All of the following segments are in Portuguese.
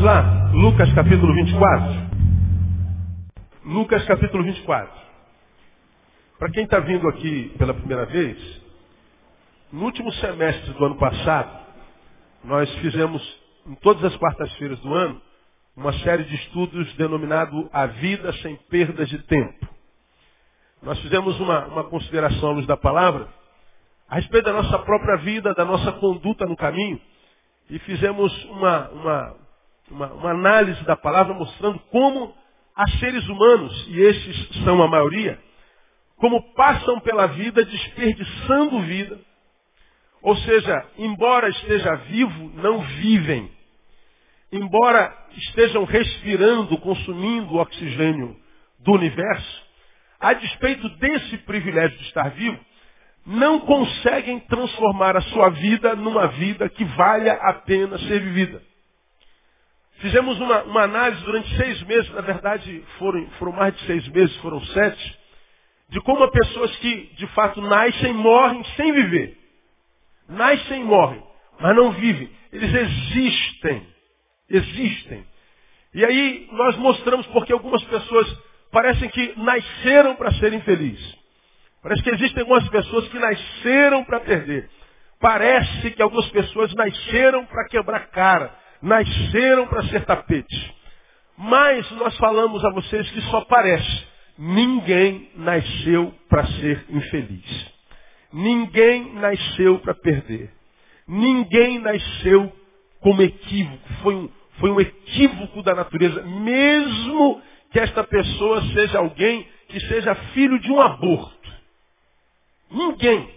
Vamos lá, Lucas capítulo 24. Lucas capítulo 24. Para quem está vindo aqui pela primeira vez, no último semestre do ano passado, nós fizemos, em todas as quartas-feiras do ano, uma série de estudos denominado A Vida Sem Perdas de Tempo. Nós fizemos uma, uma consideração à luz da palavra a respeito da nossa própria vida, da nossa conduta no caminho, e fizemos uma, uma, uma, uma análise da palavra mostrando como há seres humanos, e estes são a maioria, como passam pela vida desperdiçando vida, ou seja, embora esteja vivo, não vivem. Embora estejam respirando, consumindo o oxigênio do universo, a despeito desse privilégio de estar vivo, não conseguem transformar a sua vida numa vida que valha a pena ser vivida. Fizemos uma, uma análise durante seis meses, na verdade foram, foram mais de seis meses, foram sete, de como as pessoas que de fato nascem morrem sem viver. Nascem e morrem, mas não vivem. Eles existem. Existem. E aí nós mostramos porque algumas pessoas parecem que nasceram para serem felizes. Parece que existem algumas pessoas que nasceram para perder. Parece que algumas pessoas nasceram para quebrar cara. Nasceram para ser tapete. Mas nós falamos a vocês que só parece. Ninguém nasceu para ser infeliz. Ninguém nasceu para perder. Ninguém nasceu como equívoco. Foi um, foi um equívoco da natureza. Mesmo que esta pessoa seja alguém que seja filho de um aborto. Ninguém.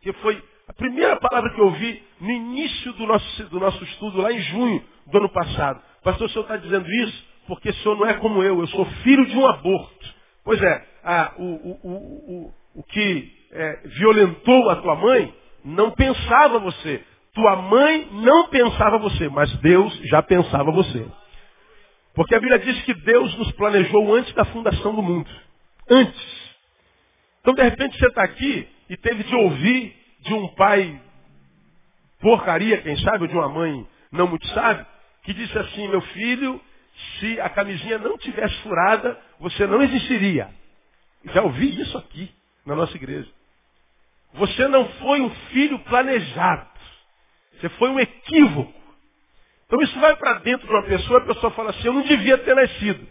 Que foi a primeira palavra que eu ouvi no início do nosso, do nosso estudo, lá em junho do ano passado. Pastor, o senhor está dizendo isso porque o senhor não é como eu, eu sou filho de um aborto. Pois é, a, o, o, o, o, que é, violentou a tua mãe não pensava você. Tua mãe não pensava você, mas Deus já pensava você. Porque a Bíblia diz que Deus nos planejou antes da fundação do mundo. Antes. Então, de repente, você está aqui e teve de ouvir de um pai porcaria, quem sabe, de uma mãe não muito sábia, que disse assim, meu filho, se a camisinha não tivesse furada, você não existiria. Já ouvi isso aqui na nossa igreja. Você não foi um filho planejado. Você foi um equívoco. Então isso vai para dentro de uma pessoa, a pessoa fala assim, eu não devia ter nascido.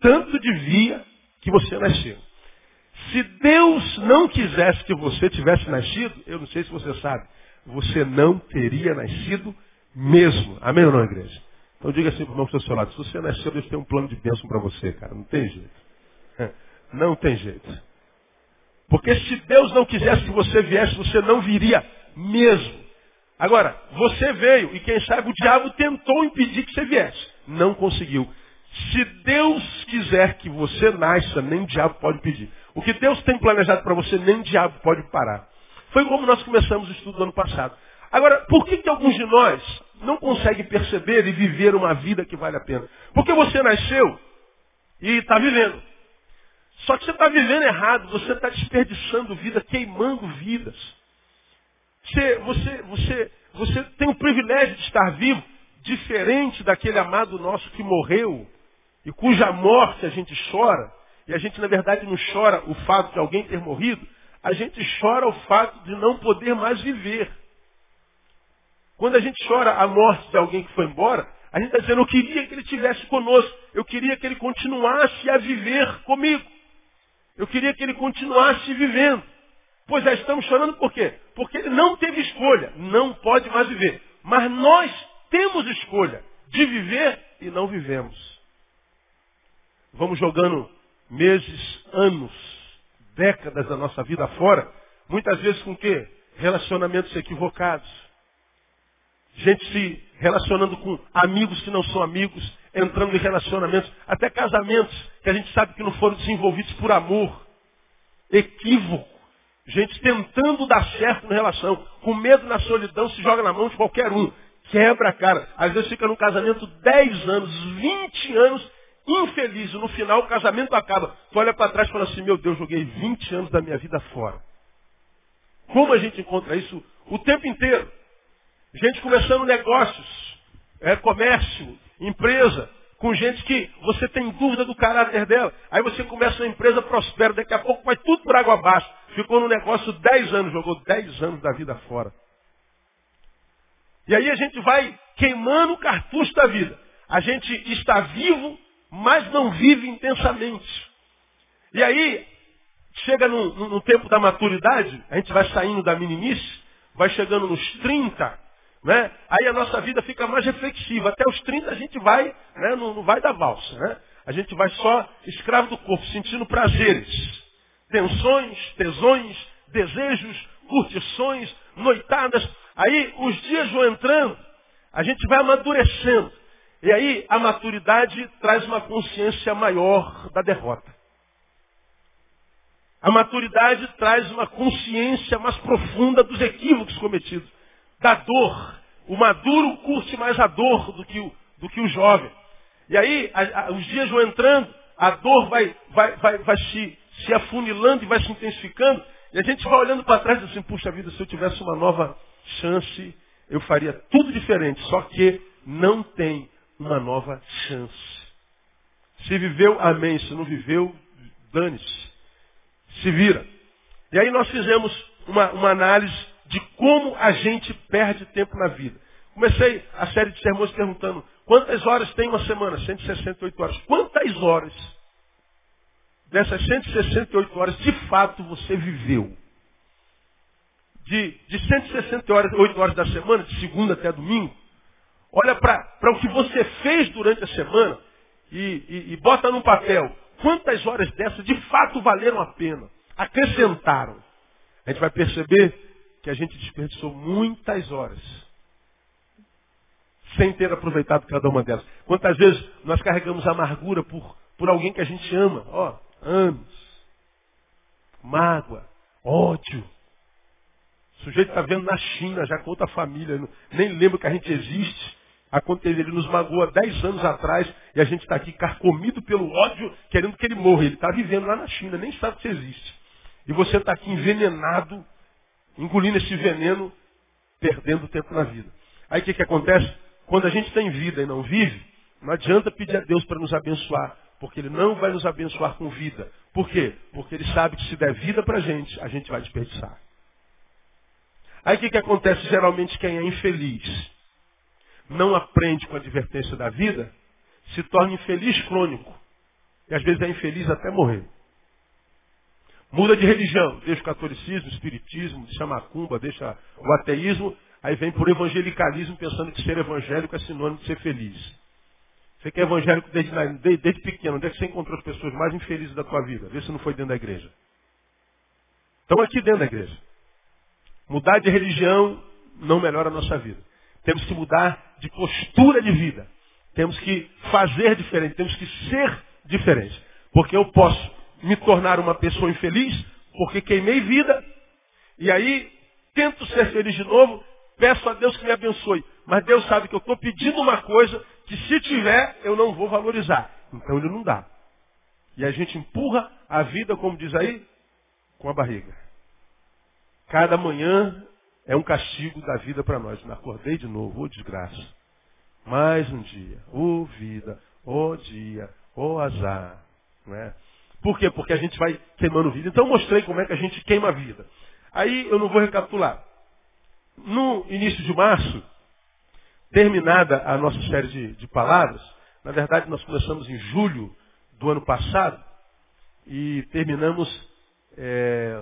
Tanto devia que você nasceu. Se Deus não quisesse que você tivesse nascido, eu não sei se você sabe, você não teria nascido mesmo. Amém ou não, igreja? Então diga assim para o irmão que está seu lado, se você nasceu, Deus tem um plano de bênção para você, cara. Não tem jeito. Não tem jeito. Porque se Deus não quisesse que você viesse, você não viria mesmo. Agora, você veio e quem sabe o diabo tentou impedir que você viesse. Não conseguiu. Se Deus quiser que você nasça, nem o diabo pode pedir. O que Deus tem planejado para você, nem o diabo pode parar. Foi como nós começamos o estudo do ano passado. Agora, por que, que alguns de nós não conseguem perceber e viver uma vida que vale a pena? Porque você nasceu e está vivendo. Só que você está vivendo errado, você está desperdiçando vida, queimando vidas. Você, você, você, você tem o privilégio de estar vivo, diferente daquele amado nosso que morreu e cuja morte a gente chora. E a gente, na verdade, não chora o fato de alguém ter morrido, a gente chora o fato de não poder mais viver. Quando a gente chora a morte de alguém que foi embora, a gente está dizendo, eu queria que ele estivesse conosco, eu queria que ele continuasse a viver comigo. Eu queria que ele continuasse vivendo. Pois já estamos chorando por quê? Porque ele não teve escolha, não pode mais viver. Mas nós temos escolha de viver e não vivemos. Vamos jogando meses, anos, décadas da nossa vida fora, muitas vezes com quê? Relacionamentos equivocados. Gente se relacionando com amigos que não são amigos, entrando em relacionamentos, até casamentos que a gente sabe que não foram desenvolvidos por amor. Equívoco. Gente tentando dar certo na relação, com medo na solidão, se joga na mão de qualquer um. Quebra a cara. Às vezes fica num casamento 10 anos, 20 anos, infeliz. No final o casamento acaba. Tu olha para trás e fala assim, meu Deus, joguei 20 anos da minha vida fora. Como a gente encontra isso o tempo inteiro? Gente começando negócios, é, comércio, Empresa com gente que você tem dúvida do caráter dela. Aí você começa uma empresa prospera, daqui a pouco vai tudo por água abaixo. Ficou no negócio 10 anos, jogou 10 anos da vida fora. E aí a gente vai queimando o cartucho da vida. A gente está vivo, mas não vive intensamente. E aí, chega no, no, no tempo da maturidade, a gente vai saindo da meninice, vai chegando nos 30, né? Aí a nossa vida fica mais reflexiva. Até os 30 a gente vai, né? não, não vai dar valsa. Né? A gente vai só escravo do corpo, sentindo prazeres, tensões, tesões, desejos, curtições, noitadas. Aí os dias vão entrando, a gente vai amadurecendo. E aí a maturidade traz uma consciência maior da derrota. A maturidade traz uma consciência mais profunda dos equívocos cometidos, da dor. O maduro curte mais a dor do que o, do que o jovem. E aí a, a, os dias vão entrando, a dor vai, vai, vai, vai se, se afunilando e vai se intensificando. E a gente vai olhando para trás e assim, puxa vida, se eu tivesse uma nova chance, eu faria tudo diferente. Só que não tem uma nova chance. Se viveu, amém. Se não viveu, dane-se se vira. E aí nós fizemos uma, uma análise de como a gente perde tempo na vida. Comecei a série de sermões perguntando quantas horas tem uma semana? 168 horas. Quantas horas dessas 168 horas de fato você viveu? De, de 168 horas da semana, de segunda até domingo, olha para o que você fez durante a semana e, e, e bota num papel quantas horas dessas de fato valeram a pena, acrescentaram. A gente vai perceber que a gente desperdiçou muitas horas sem ter aproveitado cada uma delas. Quantas vezes nós carregamos amargura por, por alguém que a gente ama? Ó, anos. Mágoa, ódio. O sujeito está vendo na China, já com outra família, nem lembra que a gente existe. Aconteceu, ele nos magoou há 10 anos atrás e a gente está aqui carcomido pelo ódio, querendo que ele morra. Ele está vivendo lá na China, nem sabe que você existe. E você está aqui envenenado, engolindo esse veneno, perdendo tempo na vida. Aí o que, que acontece? Quando a gente tem vida e não vive, não adianta pedir a Deus para nos abençoar, porque Ele não vai nos abençoar com vida. Por quê? Porque Ele sabe que se der vida para a gente, a gente vai desperdiçar. Aí o que, que acontece? Geralmente quem é infeliz não aprende com a advertência da vida, se torna infeliz crônico. E às vezes é infeliz até morrer. Muda de religião, deixa o catolicismo, o espiritismo, deixa a macumba, deixa o ateísmo, aí vem por evangelicalismo pensando que ser evangélico é sinônimo de ser feliz. Você que é evangélico desde, desde, pequeno, onde é que você encontrou as pessoas mais infelizes da tua vida? Vê se não foi dentro da igreja. Estão aqui dentro da igreja. Mudar de religião não melhora a nossa vida. Temos que mudar de postura de vida. Temos que fazer diferente, temos que ser diferente. Porque eu posso me tornar uma pessoa infeliz porque queimei vida e aí tento ser feliz de novo, peço a Deus que me abençoe. Mas Deus sabe que eu estou pedindo uma coisa que se tiver eu não vou valorizar. Então ele não dá. E a gente empurra a vida, como diz aí, com a barriga. Cada manhã é um castigo da vida para nós. Me acordei de novo, ô oh, desgraça. Mais um dia. Ô oh, vida, ô oh, dia, ô azar. Não é? Por quê? Porque a gente vai queimando vida. Então eu mostrei como é que a gente queima a vida. Aí eu não vou recapitular. No início de março, terminada a nossa série de, de palavras, na verdade nós começamos em julho do ano passado e terminamos é,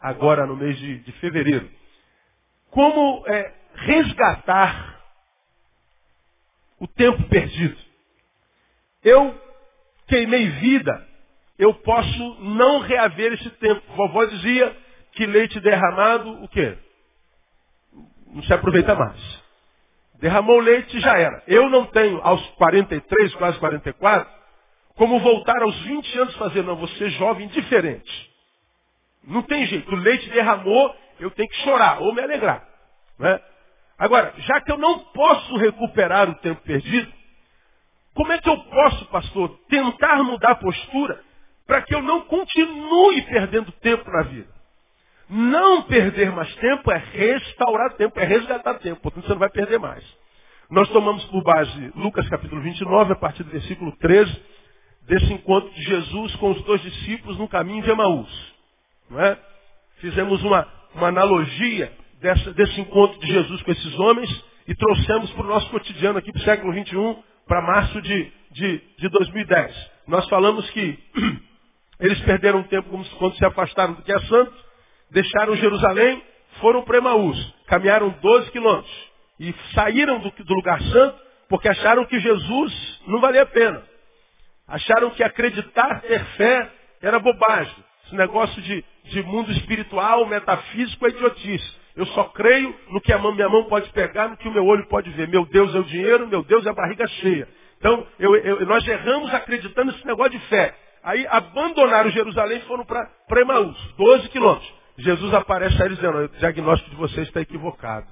agora no mês de, de fevereiro como é, resgatar o tempo perdido. Eu queimei vida, eu posso não reaver esse tempo. Vovó dizia que leite derramado, o quê? Não se aproveita mais. Derramou leite já era. Eu não tenho, aos 43, quase 44, como voltar aos 20 anos fazer, não, você jovem diferente. Não tem jeito. O leite derramou, eu tenho que chorar ou me alegrar. Né? Agora, já que eu não posso recuperar o tempo perdido, como é que eu posso, pastor, tentar mudar a postura para que eu não continue perdendo tempo na vida? Não perder mais tempo é restaurar tempo, é resgatar tempo, portanto você não vai perder mais. Nós tomamos por base Lucas capítulo 29, a partir do versículo 13, desse encontro de Jesus com os dois discípulos no caminho de Emaús. Não é? Fizemos uma, uma analogia dessa, desse encontro de Jesus com esses homens e trouxemos para o nosso cotidiano aqui para o século XXI, para março de, de, de 2010. Nós falamos que eles perderam tempo quando se afastaram do que é santo, deixaram Jerusalém, foram para Emaús, caminharam 12 quilômetros e saíram do, do lugar santo porque acharam que Jesus não valia a pena. Acharam que acreditar, ter fé, era bobagem. Esse negócio de, de mundo espiritual, metafísico, é idiotice. Eu só creio no que a mão, minha mão pode pegar, no que o meu olho pode ver. Meu Deus é o dinheiro, meu Deus é a barriga cheia. Então, eu, eu, nós erramos acreditando nesse negócio de fé. Aí abandonaram Jerusalém e foram para Emaús, 12 quilômetros. Jesus aparece aí dizendo, o diagnóstico de vocês está equivocado.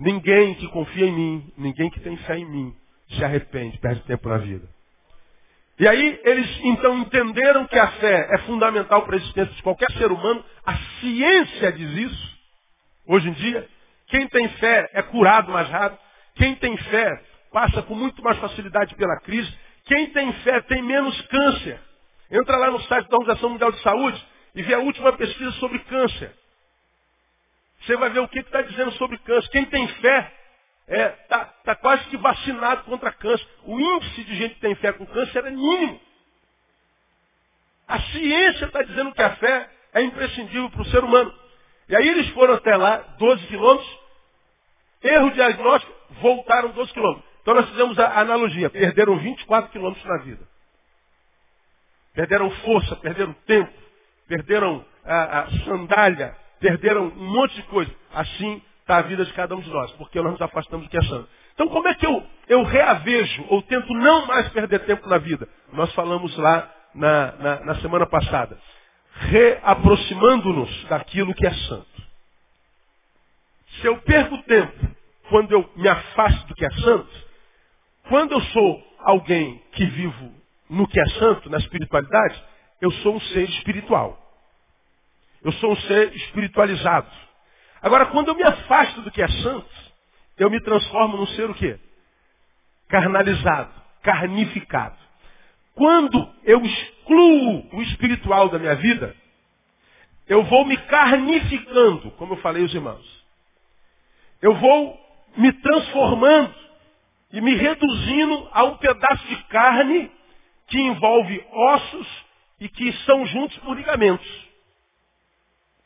Ninguém que confia em mim, ninguém que tem fé em mim, se arrepende, perde tempo na vida. E aí eles então entenderam que a fé é fundamental para a existência de qualquer ser humano. A ciência diz isso. Hoje em dia, quem tem fé é curado mais rápido. Quem tem fé passa com muito mais facilidade pela crise. Quem tem fé tem menos câncer. Entra lá no site da Organização Mundial de Saúde e vê a última pesquisa sobre câncer. Você vai ver o que está dizendo sobre câncer. Quem tem fé está é, tá, tá quase que vacinado contra câncer. O índice de gente que tem fé com câncer é mínimo. A ciência está dizendo que a fé é imprescindível para o ser humano. E aí eles foram até lá, 12 quilômetros, erro diagnóstico, voltaram 12 quilômetros. Então nós fizemos a analogia, perderam 24 quilômetros na vida. Perderam força, perderam tempo, perderam a, a sandália, perderam um monte de coisa. Assim está a vida de cada um de nós, porque nós nos afastamos do que santo. Então como é que eu, eu reavejo ou tento não mais perder tempo na vida? Nós falamos lá na, na, na semana passada. Reaproximando-nos daquilo que é santo. Se eu perco tempo quando eu me afasto do que é santo, quando eu sou alguém que vivo no que é santo, na espiritualidade, eu sou um ser espiritual. Eu sou um ser espiritualizado. Agora, quando eu me afasto do que é santo, eu me transformo num ser o quê? Carnalizado, carnificado. Quando eu excluo o espiritual da minha vida, eu vou me carnificando, como eu falei aos irmãos. Eu vou me transformando e me reduzindo a um pedaço de carne que envolve ossos e que são juntos por ligamentos.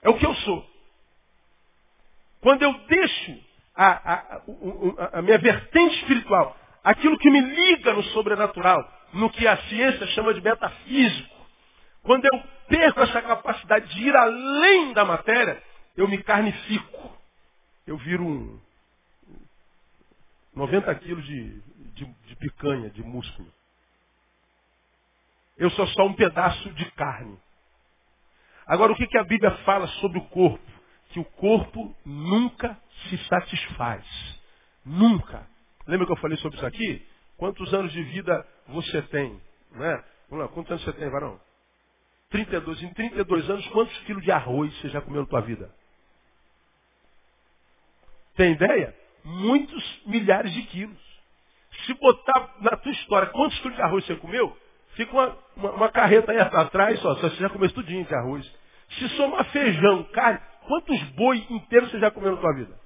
É o que eu sou. Quando eu deixo a, a, a, a minha vertente espiritual, aquilo que me liga no sobrenatural, no que a ciência chama de metafísico, quando eu perco essa capacidade de ir além da matéria, eu me carnifico. Eu viro um 90 quilos de, de, de picanha, de músculo. Eu sou só um pedaço de carne. Agora, o que, que a Bíblia fala sobre o corpo? Que o corpo nunca se satisfaz. Nunca. Lembra que eu falei sobre isso aqui? Quantos anos de vida você tem? Né? Vamos lá, quantos anos você tem, varão? 32. Em 32 anos, quantos quilos de arroz você já comeu na tua vida? Tem ideia? Muitos milhares de quilos. Se botar na tua história quantos quilos de arroz você comeu, fica uma, uma, uma carreta aí atrás, só, você já comeu tudinho de arroz. Se somar feijão, carne, quantos boi inteiros você já comeu na tua vida?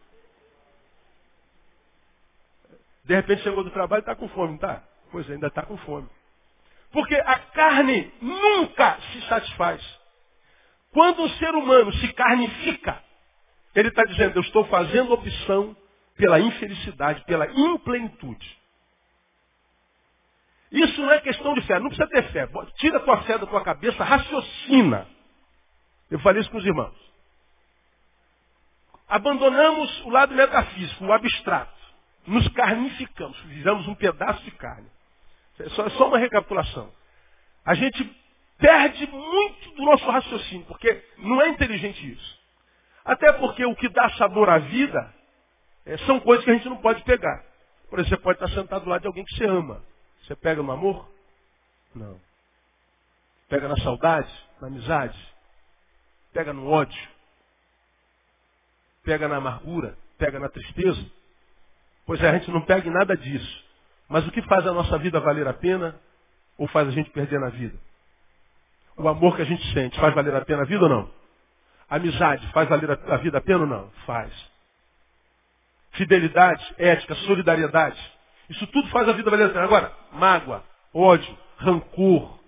De repente chegou do trabalho e está com fome, está? Pois ainda está com fome. Porque a carne nunca se satisfaz. Quando o ser humano se carnifica, ele está dizendo, eu estou fazendo opção pela infelicidade, pela implenitude. Isso não é questão de fé, não precisa ter fé. Tira a tua fé da tua cabeça, raciocina. Eu falei isso com os irmãos. Abandonamos o lado metafísico, o abstrato. Nos carnificamos, viramos um pedaço de carne. É só, é só uma recapitulação. A gente perde muito do nosso raciocínio, porque não é inteligente isso. Até porque o que dá sabor à vida é, são coisas que a gente não pode pegar. Por exemplo, você pode estar sentado do lado de alguém que você ama. Você pega no amor? Não. Pega na saudade, na amizade, pega no ódio, pega na amargura, pega na tristeza. Pois é, a gente não pega em nada disso. Mas o que faz a nossa vida valer a pena ou faz a gente perder na vida? O amor que a gente sente faz valer a pena a vida ou não? A amizade faz valer a vida a pena ou não? Faz. Fidelidade, ética, solidariedade. Isso tudo faz a vida valer a pena. Agora, mágoa, ódio, rancor,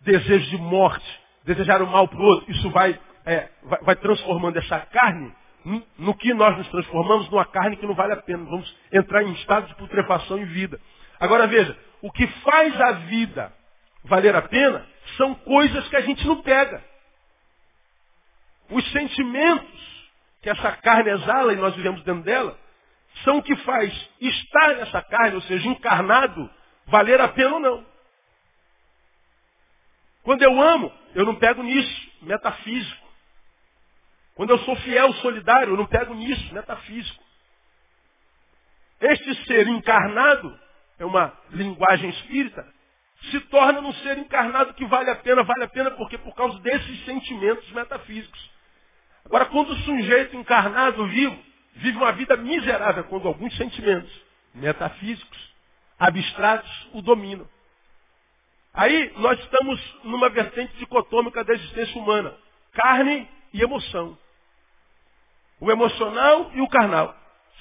desejo de morte, desejar o mal para o outro, isso vai, é, vai, vai, transformando essa carne no que nós nos transformamos numa carne que não vale a pena. Vamos entrar em estado de putrefação em vida. Agora veja, o que faz a vida valer a pena são coisas que a gente não pega. Os sentimentos que essa carne exala e nós vivemos dentro dela, são o que faz estar nessa carne, ou seja, encarnado, valer a pena ou não. Quando eu amo, eu não pego nisso, metafísico. Quando eu sou fiel, solidário, eu não pego nisso, metafísico. Este ser encarnado, é uma linguagem espírita, se torna um ser encarnado que vale a pena, vale a pena porque por causa desses sentimentos metafísicos. Agora, quando o sujeito encarnado vivo vive uma vida miserável, quando alguns sentimentos metafísicos, abstratos, o dominam. Aí nós estamos numa vertente dicotômica da existência humana. Carne e emoção. O emocional e o carnal.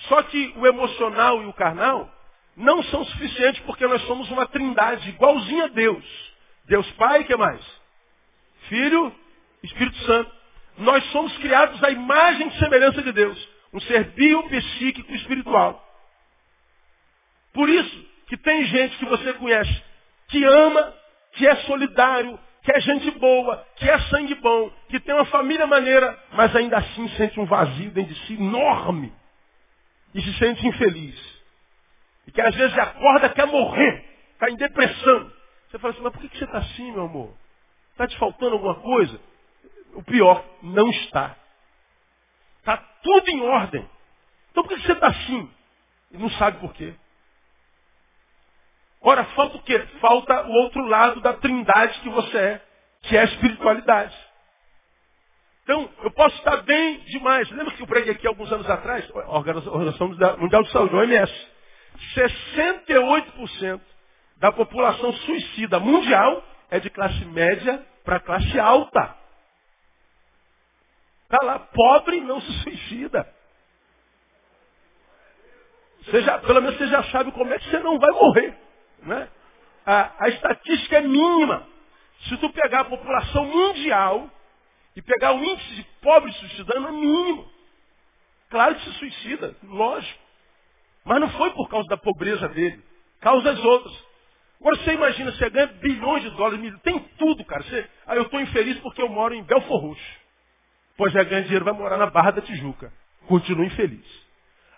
Só que o emocional e o carnal não são suficientes porque nós somos uma trindade igualzinha a Deus. Deus Pai, que mais? Filho, Espírito Santo. Nós somos criados à imagem e semelhança de Deus. Um ser biopsíquico espiritual. Por isso que tem gente que você conhece que ama, que é solidário, que é gente boa, que é sangue bom, que tem uma família maneira, mas ainda assim sente um vazio dentro de si enorme. E se sente infeliz. E que às vezes acorda, quer morrer, está em depressão. Você fala assim, mas por que você está assim, meu amor? Está te faltando alguma coisa? O pior, não está. Está tudo em ordem. Então por que você está assim? E não sabe por quê. Ora, falta o quê? Falta o outro lado da trindade que você é, que é a espiritualidade. Então, eu posso estar bem demais. Lembra que eu preguei aqui alguns anos atrás? A Organização Mundial de Saúde, OMS. 68% da população suicida mundial é de classe média para classe alta. Está lá, pobre não se suicida. Você já, pelo menos você já sabe como é que você não vai morrer. Né? A, a estatística é mínima. Se tu pegar a população mundial e pegar o índice de pobres suicidando, é mínimo. Claro que se suicida, lógico. Mas não foi por causa da pobreza dele. Causas outras. Agora você imagina, você ganha bilhões de dólares, tem tudo, cara. Você, ah, eu estou infeliz porque eu moro em Belfor Roxo. Pois é, ganha dinheiro, vai morar na Barra da Tijuca. Continua infeliz.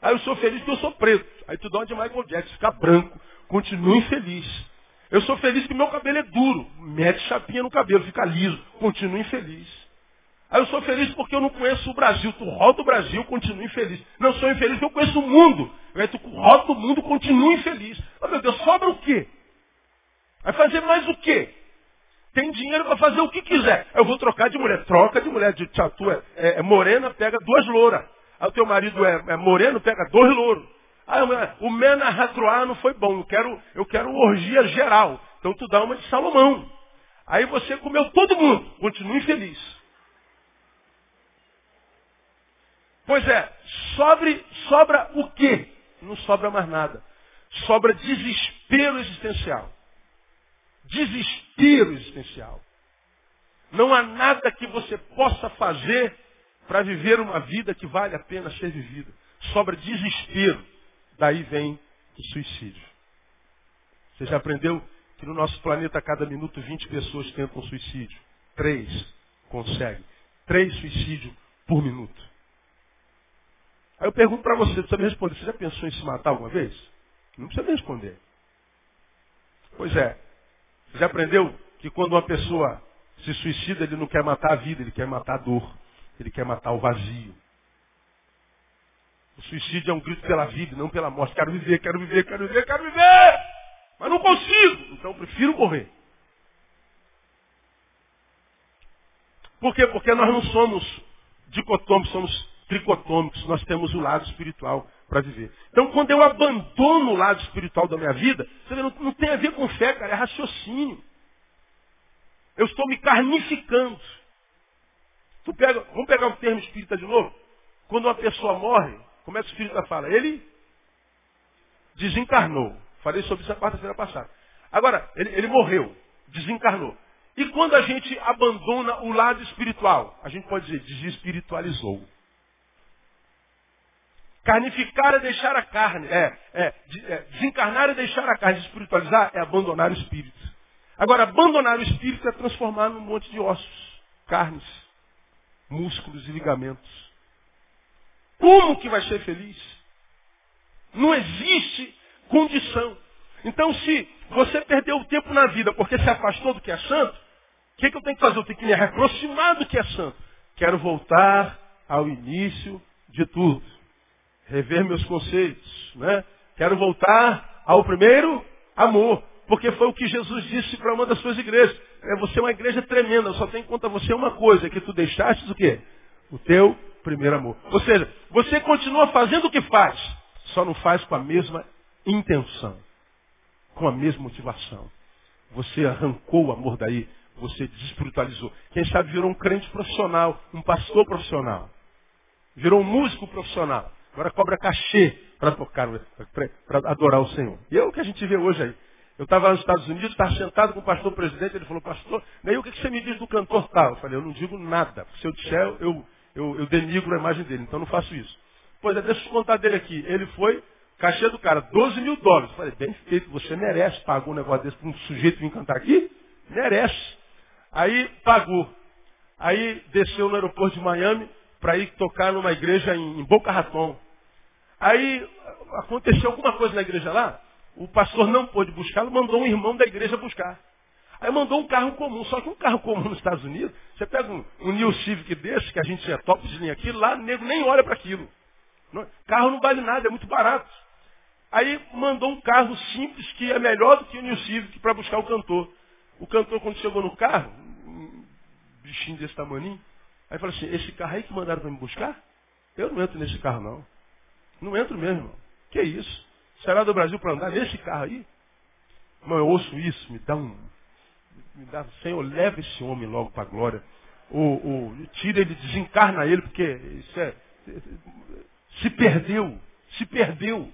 Aí eu sou feliz porque eu sou preto. Aí tu dá uma de Michael Jackson, fica branco. Continua infeliz. Eu sou feliz porque meu cabelo é duro. Mete chapinha no cabelo, fica liso. Continua infeliz. Aí eu sou feliz porque eu não conheço o Brasil. Tu roda o Brasil, continua infeliz. Não sou infeliz porque eu conheço o mundo. Aí tu roda o mundo, continua infeliz. Oh, meu Deus, sobra o quê? Vai fazer mais o quê? Tem dinheiro para fazer o que quiser. Eu vou trocar de mulher. Troca de mulher. De tchatu é, é, é morena, pega duas louras. Aí o teu marido é, é moreno, pega dois louros. Aí o Mena Ratroá não foi bom. Eu quero, eu quero orgia geral. Então tu dá uma de Salomão. Aí você comeu todo mundo. Continua infeliz. Pois é, sobre, sobra o quê? Não sobra mais nada. Sobra desespero existencial desespero existencial. Não há nada que você possa fazer para viver uma vida que vale a pena ser vivida. Sobra desespero. Daí vem o suicídio. Você já aprendeu que no nosso planeta, a cada minuto, 20 pessoas tentam suicídio. Três conseguem. Três suicídios por minuto. Aí eu pergunto para você, você me responder, você já pensou em se matar alguma vez? Não precisa me responder. Pois é, já aprendeu que quando uma pessoa se suicida, ele não quer matar a vida, ele quer matar a dor. Ele quer matar o vazio. O suicídio é um grito pela vida, não pela morte. Quero viver, quero viver, quero viver, quero viver! Mas não consigo! Então prefiro morrer. Por quê? Porque nós não somos dicotômicos, somos tricotômicos, nós temos o lado espiritual para viver. Então, quando eu abandono o lado espiritual da minha vida, você vê, não, não tem a ver com fé, cara, é raciocínio. Eu estou me carnificando. Pega, vamos pegar o termo espírita de novo? Quando uma pessoa morre, como é que o espírita fala? Ele desencarnou. Falei sobre isso a quarta-feira passada. Agora, ele, ele morreu, desencarnou. E quando a gente abandona o lado espiritual, a gente pode dizer, desespiritualizou. Carnificar é deixar a carne. É, é, é, desencarnar é deixar a carne. Espiritualizar é abandonar o espírito. Agora, abandonar o espírito é transformar num monte de ossos, carnes, músculos e ligamentos. Como que vai ser feliz? Não existe condição. Então, se você perdeu o tempo na vida porque se afastou do que é santo, o que, que eu tenho que fazer? Eu tenho que me aproximar do que é santo. Quero voltar ao início de tudo. Rever meus conceitos. Né? Quero voltar ao primeiro amor. Porque foi o que Jesus disse para uma das suas igrejas. É, você é uma igreja tremenda, só tem conta você uma coisa, que tu deixaste o quê? O teu primeiro amor. Ou seja, você continua fazendo o que faz, só não faz com a mesma intenção, com a mesma motivação. Você arrancou o amor daí, você desespiritualizou. Quem sabe virou um crente profissional, um pastor profissional. Virou um músico profissional. Agora cobra cachê para tocar, para adorar o Senhor. E é o que a gente vê hoje aí. Eu estava nos Estados Unidos, estava sentado com o pastor presidente, ele falou, pastor, daí o que você me diz do cantor tal? Eu falei, eu não digo nada. Se eu disser, eu, eu, eu denigro a imagem dele, então não faço isso. Pois é, deixa eu contar dele aqui. Ele foi, cachê do cara, 12 mil dólares. Eu falei, bem feito, você merece, pagou um negócio desse para um sujeito vir cantar aqui? Merece. Aí pagou. Aí desceu no aeroporto de Miami para ir tocar numa igreja em, em Boca Raton. Aí aconteceu alguma coisa na igreja lá, o pastor não pôde buscá-lo, mandou um irmão da igreja buscar. Aí mandou um carro comum, só que um carro comum nos Estados Unidos, você pega um, um New Civic desse, que a gente é top de linha aqui, lá nego nem olha para aquilo. Carro não vale nada, é muito barato. Aí mandou um carro simples que é melhor do que o New Civic para buscar o cantor. O cantor, quando chegou no carro, um bichinho desse tamanho, aí falou assim, esse carro aí que mandaram para me buscar? Eu não entro nesse carro não. Não entro mesmo, irmão. Que isso? Será do Brasil para andar nesse carro aí? Irmão, eu ouço isso, me dá um. Me dá, Senhor, leva esse homem logo para a glória. Ou, ou tira ele, desencarna ele, porque isso é. Se perdeu. Se perdeu.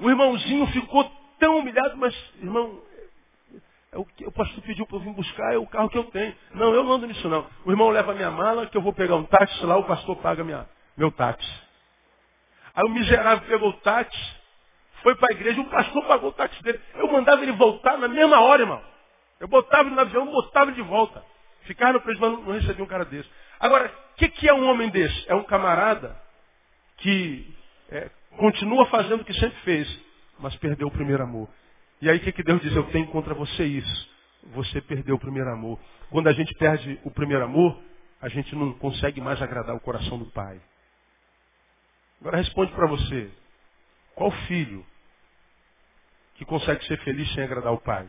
O irmãozinho ficou tão humilhado, mas, irmão, é o, que o pastor pediu para eu vir buscar, é o carro que eu tenho. Não, eu não ando nisso não. O irmão leva minha mala, que eu vou pegar um táxi lá, o pastor paga minha, meu táxi. Aí o miserável pegou o táxi, foi para a igreja, o pastor pagou o táxi dele. Eu mandava ele voltar na mesma hora, irmão. Eu botava ele no avião, botava ele de volta. Ficar no preso, mas não recebia um cara desse. Agora, o que, que, é um homem desse? É um camarada que é, continua fazendo o que sempre fez, mas perdeu o primeiro amor. E aí o que, que Deus diz? Eu tenho contra você isso. Você perdeu o primeiro amor. Quando a gente perde o primeiro amor, a gente não consegue mais agradar o coração do Pai. Agora responde para você. Qual filho que consegue ser feliz sem agradar o pai?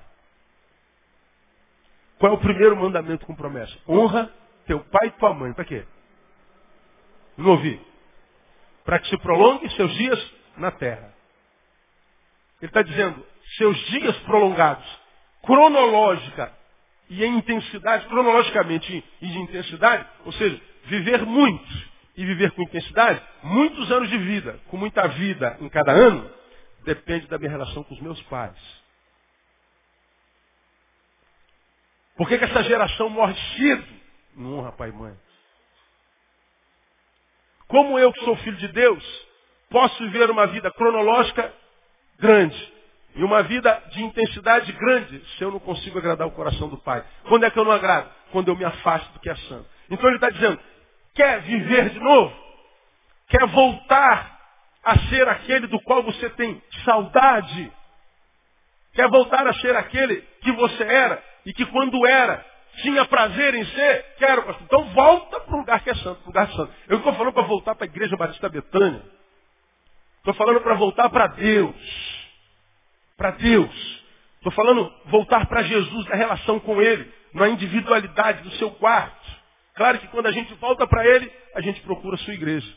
Qual é o primeiro mandamento com promessa? Honra teu pai e tua mãe. Para quê? Não ouvi. Para que se prolongue seus dias na terra. Ele está dizendo, seus dias prolongados, cronológica e em intensidade, cronologicamente e de intensidade, ou seja, viver muito e viver com intensidade, muitos anos de vida, com muita vida em cada ano, depende da minha relação com os meus pais. Por que, que essa geração morre cedo? Não honra pai e mãe. Como eu, que sou filho de Deus, posso viver uma vida cronológica grande e uma vida de intensidade grande se eu não consigo agradar o coração do Pai? Quando é que eu não agrado? Quando eu me afasto do que é santo. Então ele está dizendo, Quer viver de novo? Quer voltar a ser aquele do qual você tem saudade? Quer voltar a ser aquele que você era e que quando era tinha prazer em ser? Quero, pastor. Então volta para o lugar que é santo, para o lugar santo. Eu estou falando para voltar para a igreja Batista Betânia. Estou falando para voltar para Deus. Para Deus. Estou falando voltar para Jesus, na relação com Ele, na individualidade do seu quarto Claro que quando a gente volta para ele, a gente procura a sua igreja.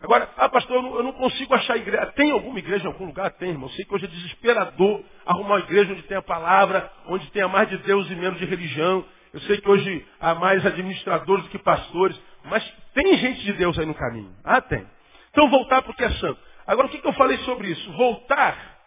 Agora, ah, pastor, eu não, eu não, consigo achar igreja. Tem alguma igreja em algum lugar? Tem, irmão. Eu sei que hoje é desesperador arrumar uma igreja onde tem a palavra, onde tenha mais de Deus e menos de religião. Eu sei que hoje há mais administradores do que pastores. Mas tem gente de Deus aí no caminho. Ah, tem. Então voltar para o que é santo. Agora, o que, que eu falei sobre isso? Voltar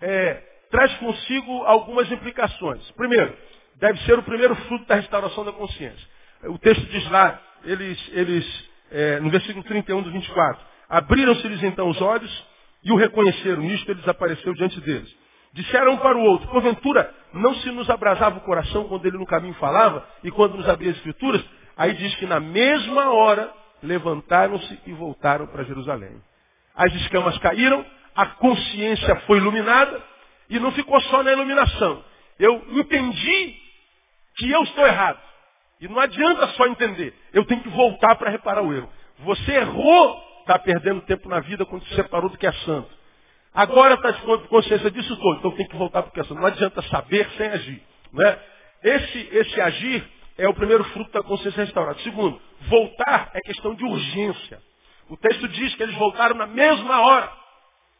é, traz consigo algumas implicações. Primeiro, deve ser o primeiro fruto da restauração da consciência. O texto diz lá, eles, eles é, no versículo 31 do 24, abriram-se-lhes então os olhos e o reconheceram. Nisto ele desapareceu diante deles. Disseram um para o outro, porventura não se nos abrasava o coração quando ele no caminho falava e quando nos abria as escrituras? Aí diz que na mesma hora levantaram-se e voltaram para Jerusalém. As escamas caíram, a consciência foi iluminada e não ficou só na iluminação. Eu entendi que eu estou errado. E não adianta só entender. Eu tenho que voltar para reparar o erro. Você errou, está perdendo tempo na vida quando se separou do que é santo. Agora está de consciência disso todo, então tem que voltar para o que é santo. Não adianta saber sem agir. Né? Esse, esse agir é o primeiro fruto da consciência restaurada. Segundo, voltar é questão de urgência. O texto diz que eles voltaram na mesma hora.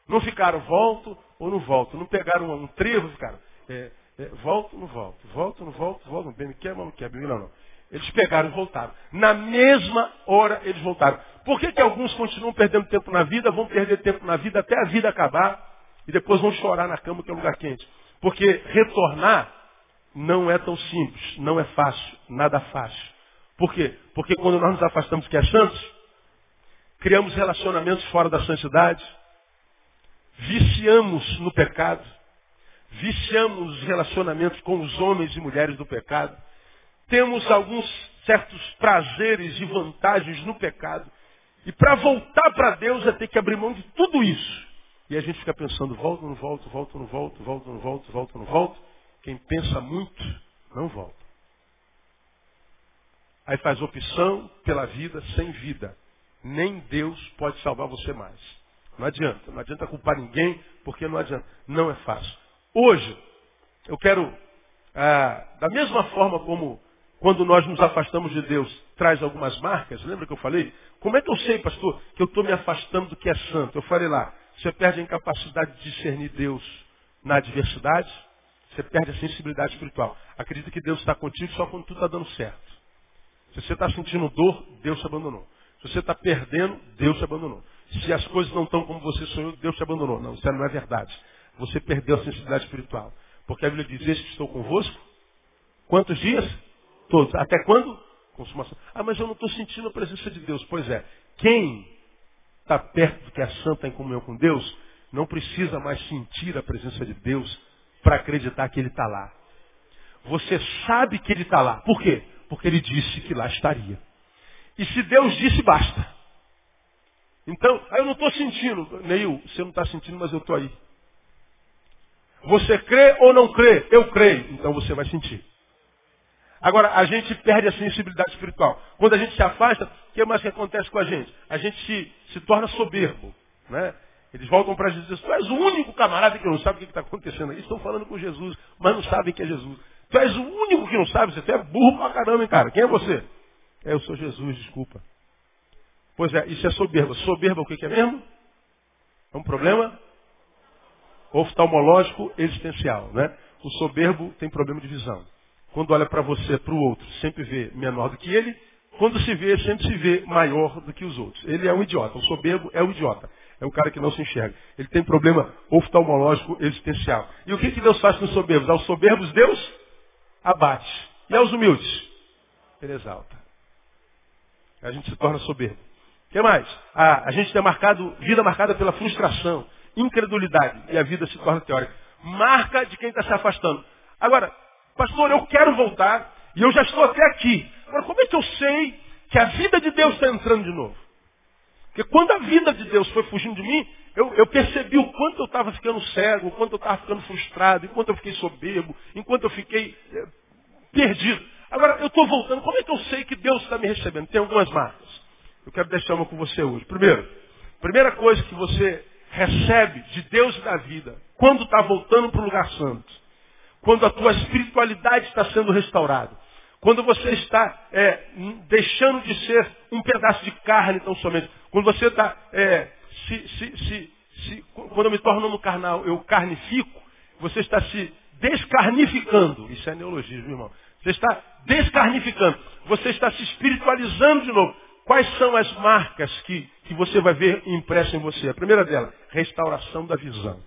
Não ficaram, volto ou não volto. Não pegaram um trevo, ficaram, é, é, volto, não volto, volto, não volto, volto, bem me quer, não me quer, não, não. Eles pegaram e voltaram. Na mesma hora eles voltaram. Por que, que alguns continuam perdendo tempo na vida, vão perder tempo na vida até a vida acabar e depois vão chorar na cama que é um lugar quente? Porque retornar não é tão simples, não é fácil, nada fácil. Por quê? Porque quando nós nos afastamos que é santos, criamos relacionamentos fora da santidade, viciamos no pecado, viciamos os relacionamentos com os homens e mulheres do pecado, temos alguns certos prazeres e vantagens no pecado. E para voltar para Deus é ter que abrir mão de tudo isso. E a gente fica pensando, volto, não volto, volto, não volto, volto, não volto, volto, não volto. Quem pensa muito, não volta. Aí faz opção pela vida sem vida. Nem Deus pode salvar você mais. Não adianta. Não adianta culpar ninguém, porque não adianta. Não é fácil. Hoje, eu quero, ah, da mesma forma como quando nós nos afastamos de Deus, traz algumas marcas. Lembra que eu falei? Como é que eu sei, pastor, que eu estou me afastando do que é santo? Eu falei lá, você perde a incapacidade de discernir Deus na adversidade, você perde a sensibilidade espiritual. Acredita que Deus está contigo só quando tudo está dando certo. Se você está sentindo dor, Deus te abandonou. Se você está perdendo, Deus te abandonou. Se as coisas não estão como você sonhou, Deus te abandonou. Não, isso não é verdade. Você perdeu a sensibilidade espiritual. Porque a Bíblia diz, eis que estou convosco. Quantos dias? Todos. Até quando? Consumação. Ah, mas eu não estou sentindo a presença de Deus. Pois é. Quem está perto do que é santa em comunhão com Deus, não precisa mais sentir a presença de Deus para acreditar que Ele está lá. Você sabe que Ele está lá. Por quê? Porque Ele disse que lá estaria. E se Deus disse, basta. Então, aí eu não estou sentindo. Neil, você não está sentindo, mas eu estou aí. Você crê ou não crê? Eu creio. Então você vai sentir. Agora, a gente perde a sensibilidade espiritual. Quando a gente se afasta, o que mais que acontece com a gente? A gente se, se torna soberbo. Né? Eles voltam para Jesus. Tu és o único camarada que não sabe o que está acontecendo aí. Estão falando com Jesus, mas não sabem que é Jesus. Tu és o único que não sabe. Você é burro pra caramba, hein, cara. Quem é você? É, eu sou Jesus, desculpa. Pois é, isso é soberba. Soberba o que, que é mesmo? É um problema oftalmológico existencial, né? O soberbo tem problema de visão. Quando olha para você, para o outro, sempre vê menor do que ele. Quando se vê, sempre se vê maior do que os outros. Ele é um idiota. O soberbo é um idiota. É um cara que não se enxerga. Ele tem problema oftalmológico existencial. E o que, que Deus faz com os soberbos? Aos soberbos, Deus abate. E aos humildes? Ele exalta. A gente se torna soberbo. O que mais? Ah, a gente tem marcado, vida marcada pela frustração, incredulidade. E a vida se torna teórica. Marca de quem está se afastando. Agora, pastor, eu quero voltar e eu já estou até aqui. Agora, como é que eu sei que a vida de Deus está entrando de novo? Porque quando a vida de Deus foi fugindo de mim, eu, eu percebi o quanto eu estava ficando cego, o quanto eu estava ficando frustrado, enquanto eu fiquei soberbo, enquanto eu fiquei é, perdido. Agora, eu estou voltando, como é que eu sei que Deus está me recebendo? Tem algumas marcas. Eu quero deixar uma com você hoje. Primeiro, primeira coisa que você recebe de Deus e da vida, quando está voltando para o lugar santo, quando a tua espiritualidade está sendo restaurada, Quando você está é, deixando de ser um pedaço de carne tão somente. Quando você está. É, se, se, se, se, quando eu me torno no carnal, eu carnifico, você está se descarnificando. Isso é neologismo, irmão. Você está descarnificando. Você está se espiritualizando de novo. Quais são as marcas que, que você vai ver impressa em você? A primeira delas, restauração da visão.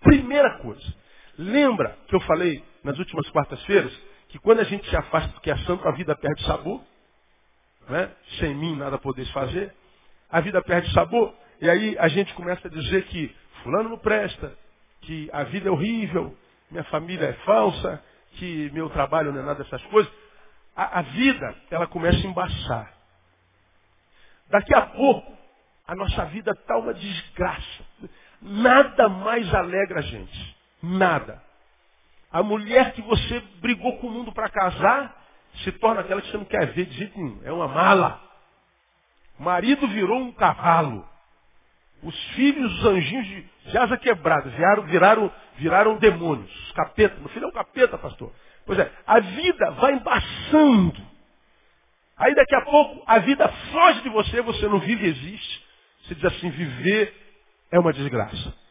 Primeira coisa. Lembra que eu falei nas últimas quartas-feiras que quando a gente se afasta do que é santo, a vida perde sabor. Né? Sem mim nada podeis fazer. A vida perde sabor. E aí a gente começa a dizer que fulano não presta, que a vida é horrível, minha família é falsa, que meu trabalho não é nada dessas coisas. A, a vida, ela começa a embaçar. Daqui a pouco, a nossa vida está uma desgraça. Nada mais alegra a gente. Nada. A mulher que você brigou com o mundo para casar se torna aquela que você não quer ver de jeito nenhum. É uma mala. O marido virou um cavalo. Os filhos, os anjinhos de, de asa quebrada, viraram, viraram, viraram demônios. Capeta. Meu filho é um capeta, pastor. Pois é, a vida vai embaçando. Aí daqui a pouco a vida foge de você, você não vive existe. Você diz assim, viver é uma desgraça.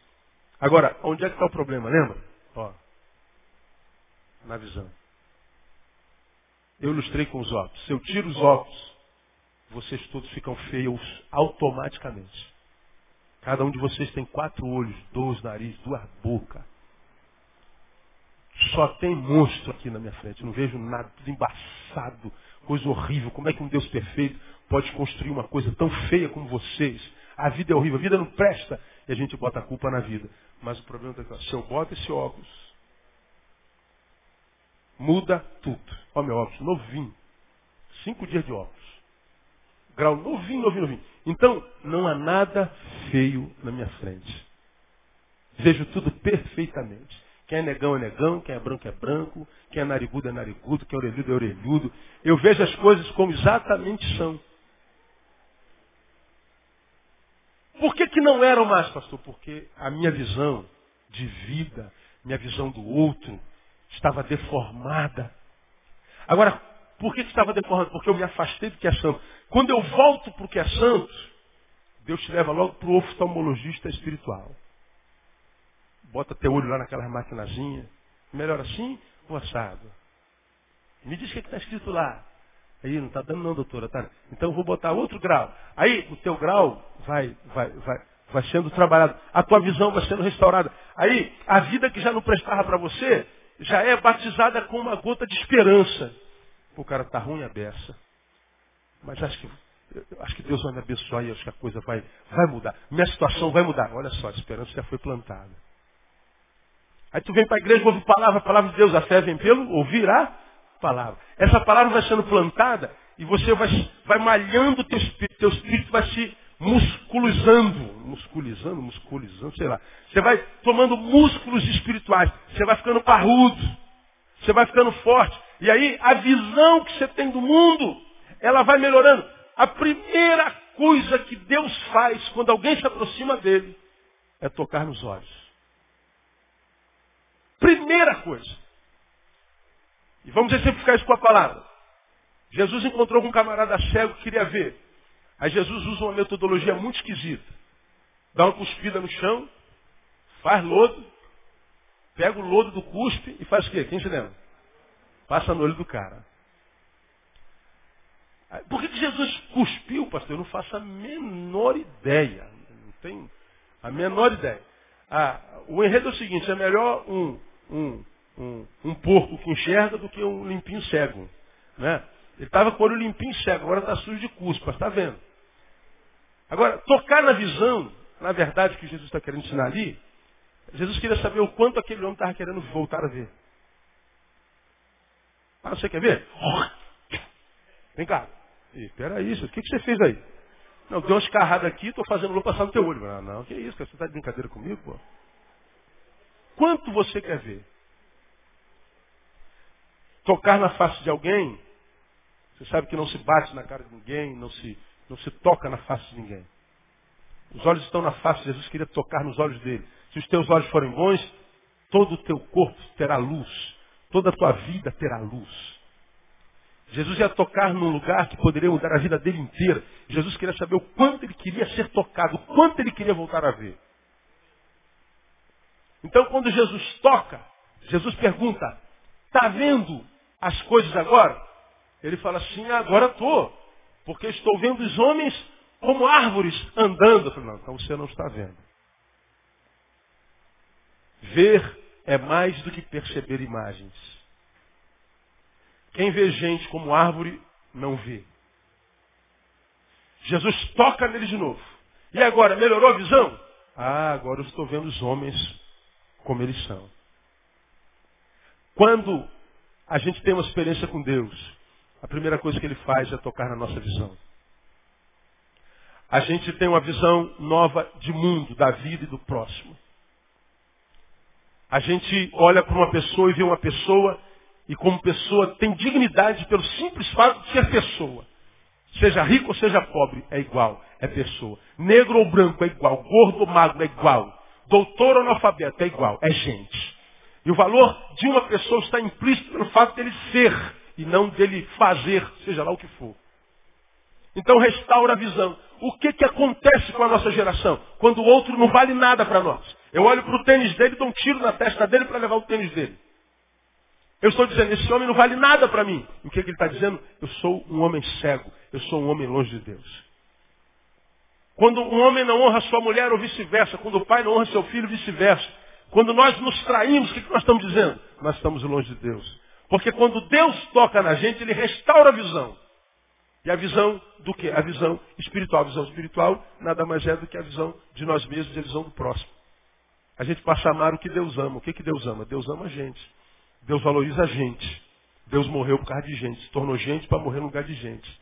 Agora, onde é que está o problema, lembra? Ó, na visão. Eu ilustrei com os óculos. Se eu tiro os óculos, vocês todos ficam feios automaticamente. Cada um de vocês tem quatro olhos, dois narizes, duas bocas. Só tem monstro aqui na minha frente. não vejo nada, tudo embaçado, coisa horrível. Como é que um Deus perfeito pode construir uma coisa tão feia como vocês? A vida é horrível, a vida não presta. E a gente bota a culpa na vida. Mas o problema é que se eu boto esse óculos, muda tudo. Ó meu óculos, novinho. Cinco dias de óculos. Grau novinho, novinho, novinho. Então, não há nada feio na minha frente. Vejo tudo perfeitamente. Quem é negão é negão, quem é branco é branco, quem é narigudo é narigudo, quem é orelhudo é orelhudo. Eu vejo as coisas como exatamente são. Por que, que não eram mais, pastor? Porque a minha visão de vida, minha visão do outro, estava deformada. Agora, por que, que estava deformada? Porque eu me afastei do que é santo. Quando eu volto para o que é santo, Deus te leva logo para o oftalmologista espiritual. Bota teu olho lá naquela maquinazinha. Melhor assim ou assado? Me diz o que é está escrito lá. Aí não está dando não, doutora. Tá? Então eu vou botar outro grau. Aí o teu grau vai, vai, vai, vai sendo trabalhado. A tua visão vai sendo restaurada. Aí a vida que já não prestava para você já é batizada com uma gota de esperança. O cara está ruim a beça. Mas acho que, acho que Deus vai me abençoar e acho que a coisa vai, vai mudar. Minha situação vai mudar. Olha só, a esperança já foi plantada. Aí tu vem para a igreja, ouve palavra, a palavra de Deus, a fé vem pelo ouvir a palavra. Essa palavra vai sendo plantada e você vai, vai malhando o teu espírito, teu espírito vai se musculizando, musculizando, musculizando, sei lá. Você vai tomando músculos espirituais, você vai ficando parrudo, você vai ficando forte. E aí a visão que você tem do mundo, ela vai melhorando. A primeira coisa que Deus faz quando alguém se aproxima dele é tocar nos olhos. Primeira coisa. E vamos exemplificar isso com a palavra. Jesus encontrou um camarada cego que queria ver. Aí Jesus usa uma metodologia muito esquisita. Dá uma cuspida no chão, faz lodo, pega o lodo do cuspe e faz o quê? Quem se lembra? Passa no olho do cara. Por que, que Jesus cuspiu, pastor? Eu não faço a menor ideia. Não tenho a menor ideia. Ah, o enredo é o seguinte, é melhor um, um, um, um porco que enxerga do que um limpinho cego. Né? Ele estava com o olho limpinho cego, agora está sujo de cuspa, está vendo? Agora, tocar na visão, na verdade, que Jesus está querendo ensinar ali, Jesus queria saber o quanto aquele homem estava querendo voltar a ver. Ah, você quer ver? Vem cá. Espera isso, o que, que você fez aí? Não, deu uma escarrada aqui, estou fazendo lua passar no teu olho. Ah, não, que isso, cara, você está de brincadeira comigo, pô? Quanto você quer ver? Tocar na face de alguém, você sabe que não se bate na cara de ninguém, não se, não se toca na face de ninguém. Os olhos estão na face, Jesus queria tocar nos olhos dele. Se os teus olhos forem bons, todo o teu corpo terá luz. Toda a tua vida terá luz. Jesus ia tocar num lugar que poderia mudar a vida dele inteira. Jesus queria saber o quanto ele queria ser tocado, o quanto ele queria voltar a ver. Então, quando Jesus toca, Jesus pergunta: Está vendo as coisas agora? Ele fala assim: Agora estou, porque estou vendo os homens como árvores andando. Eu falo, não, então você não está vendo. Ver é mais do que perceber imagens. Quem vê gente como árvore, não vê. Jesus toca nele de novo. E agora, melhorou a visão? Ah, agora eu estou vendo os homens como eles são. Quando a gente tem uma experiência com Deus, a primeira coisa que ele faz é tocar na nossa visão. A gente tem uma visão nova de mundo, da vida e do próximo. A gente olha para uma pessoa e vê uma pessoa e como pessoa tem dignidade pelo simples fato de ser pessoa. Seja rico ou seja pobre, é igual, é pessoa. Negro ou branco é igual, gordo ou magro é igual. Doutor ou analfabeto é igual, é gente. E o valor de uma pessoa está implícito pelo fato dele ser e não dele fazer, seja lá o que for. Então restaura a visão. O que, que acontece com a nossa geração? Quando o outro não vale nada para nós. Eu olho para o tênis dele dou um tiro na testa dele para levar o tênis dele. Eu estou dizendo, esse homem não vale nada para mim. O que, que ele está dizendo? Eu sou um homem cego. Eu sou um homem longe de Deus. Quando um homem não honra sua mulher ou vice-versa. Quando o pai não honra seu filho, vice-versa. Quando nós nos traímos, o que, que nós estamos dizendo? Nós estamos longe de Deus. Porque quando Deus toca na gente, Ele restaura a visão. E a visão do quê? A visão espiritual. A visão espiritual nada mais é do que a visão de nós mesmos e a visão do próximo. A gente passa a amar o que Deus ama. O que, que Deus ama? Deus ama a gente. Deus valoriza a gente. Deus morreu por causa de gente. Se tornou gente para morrer no lugar de gente.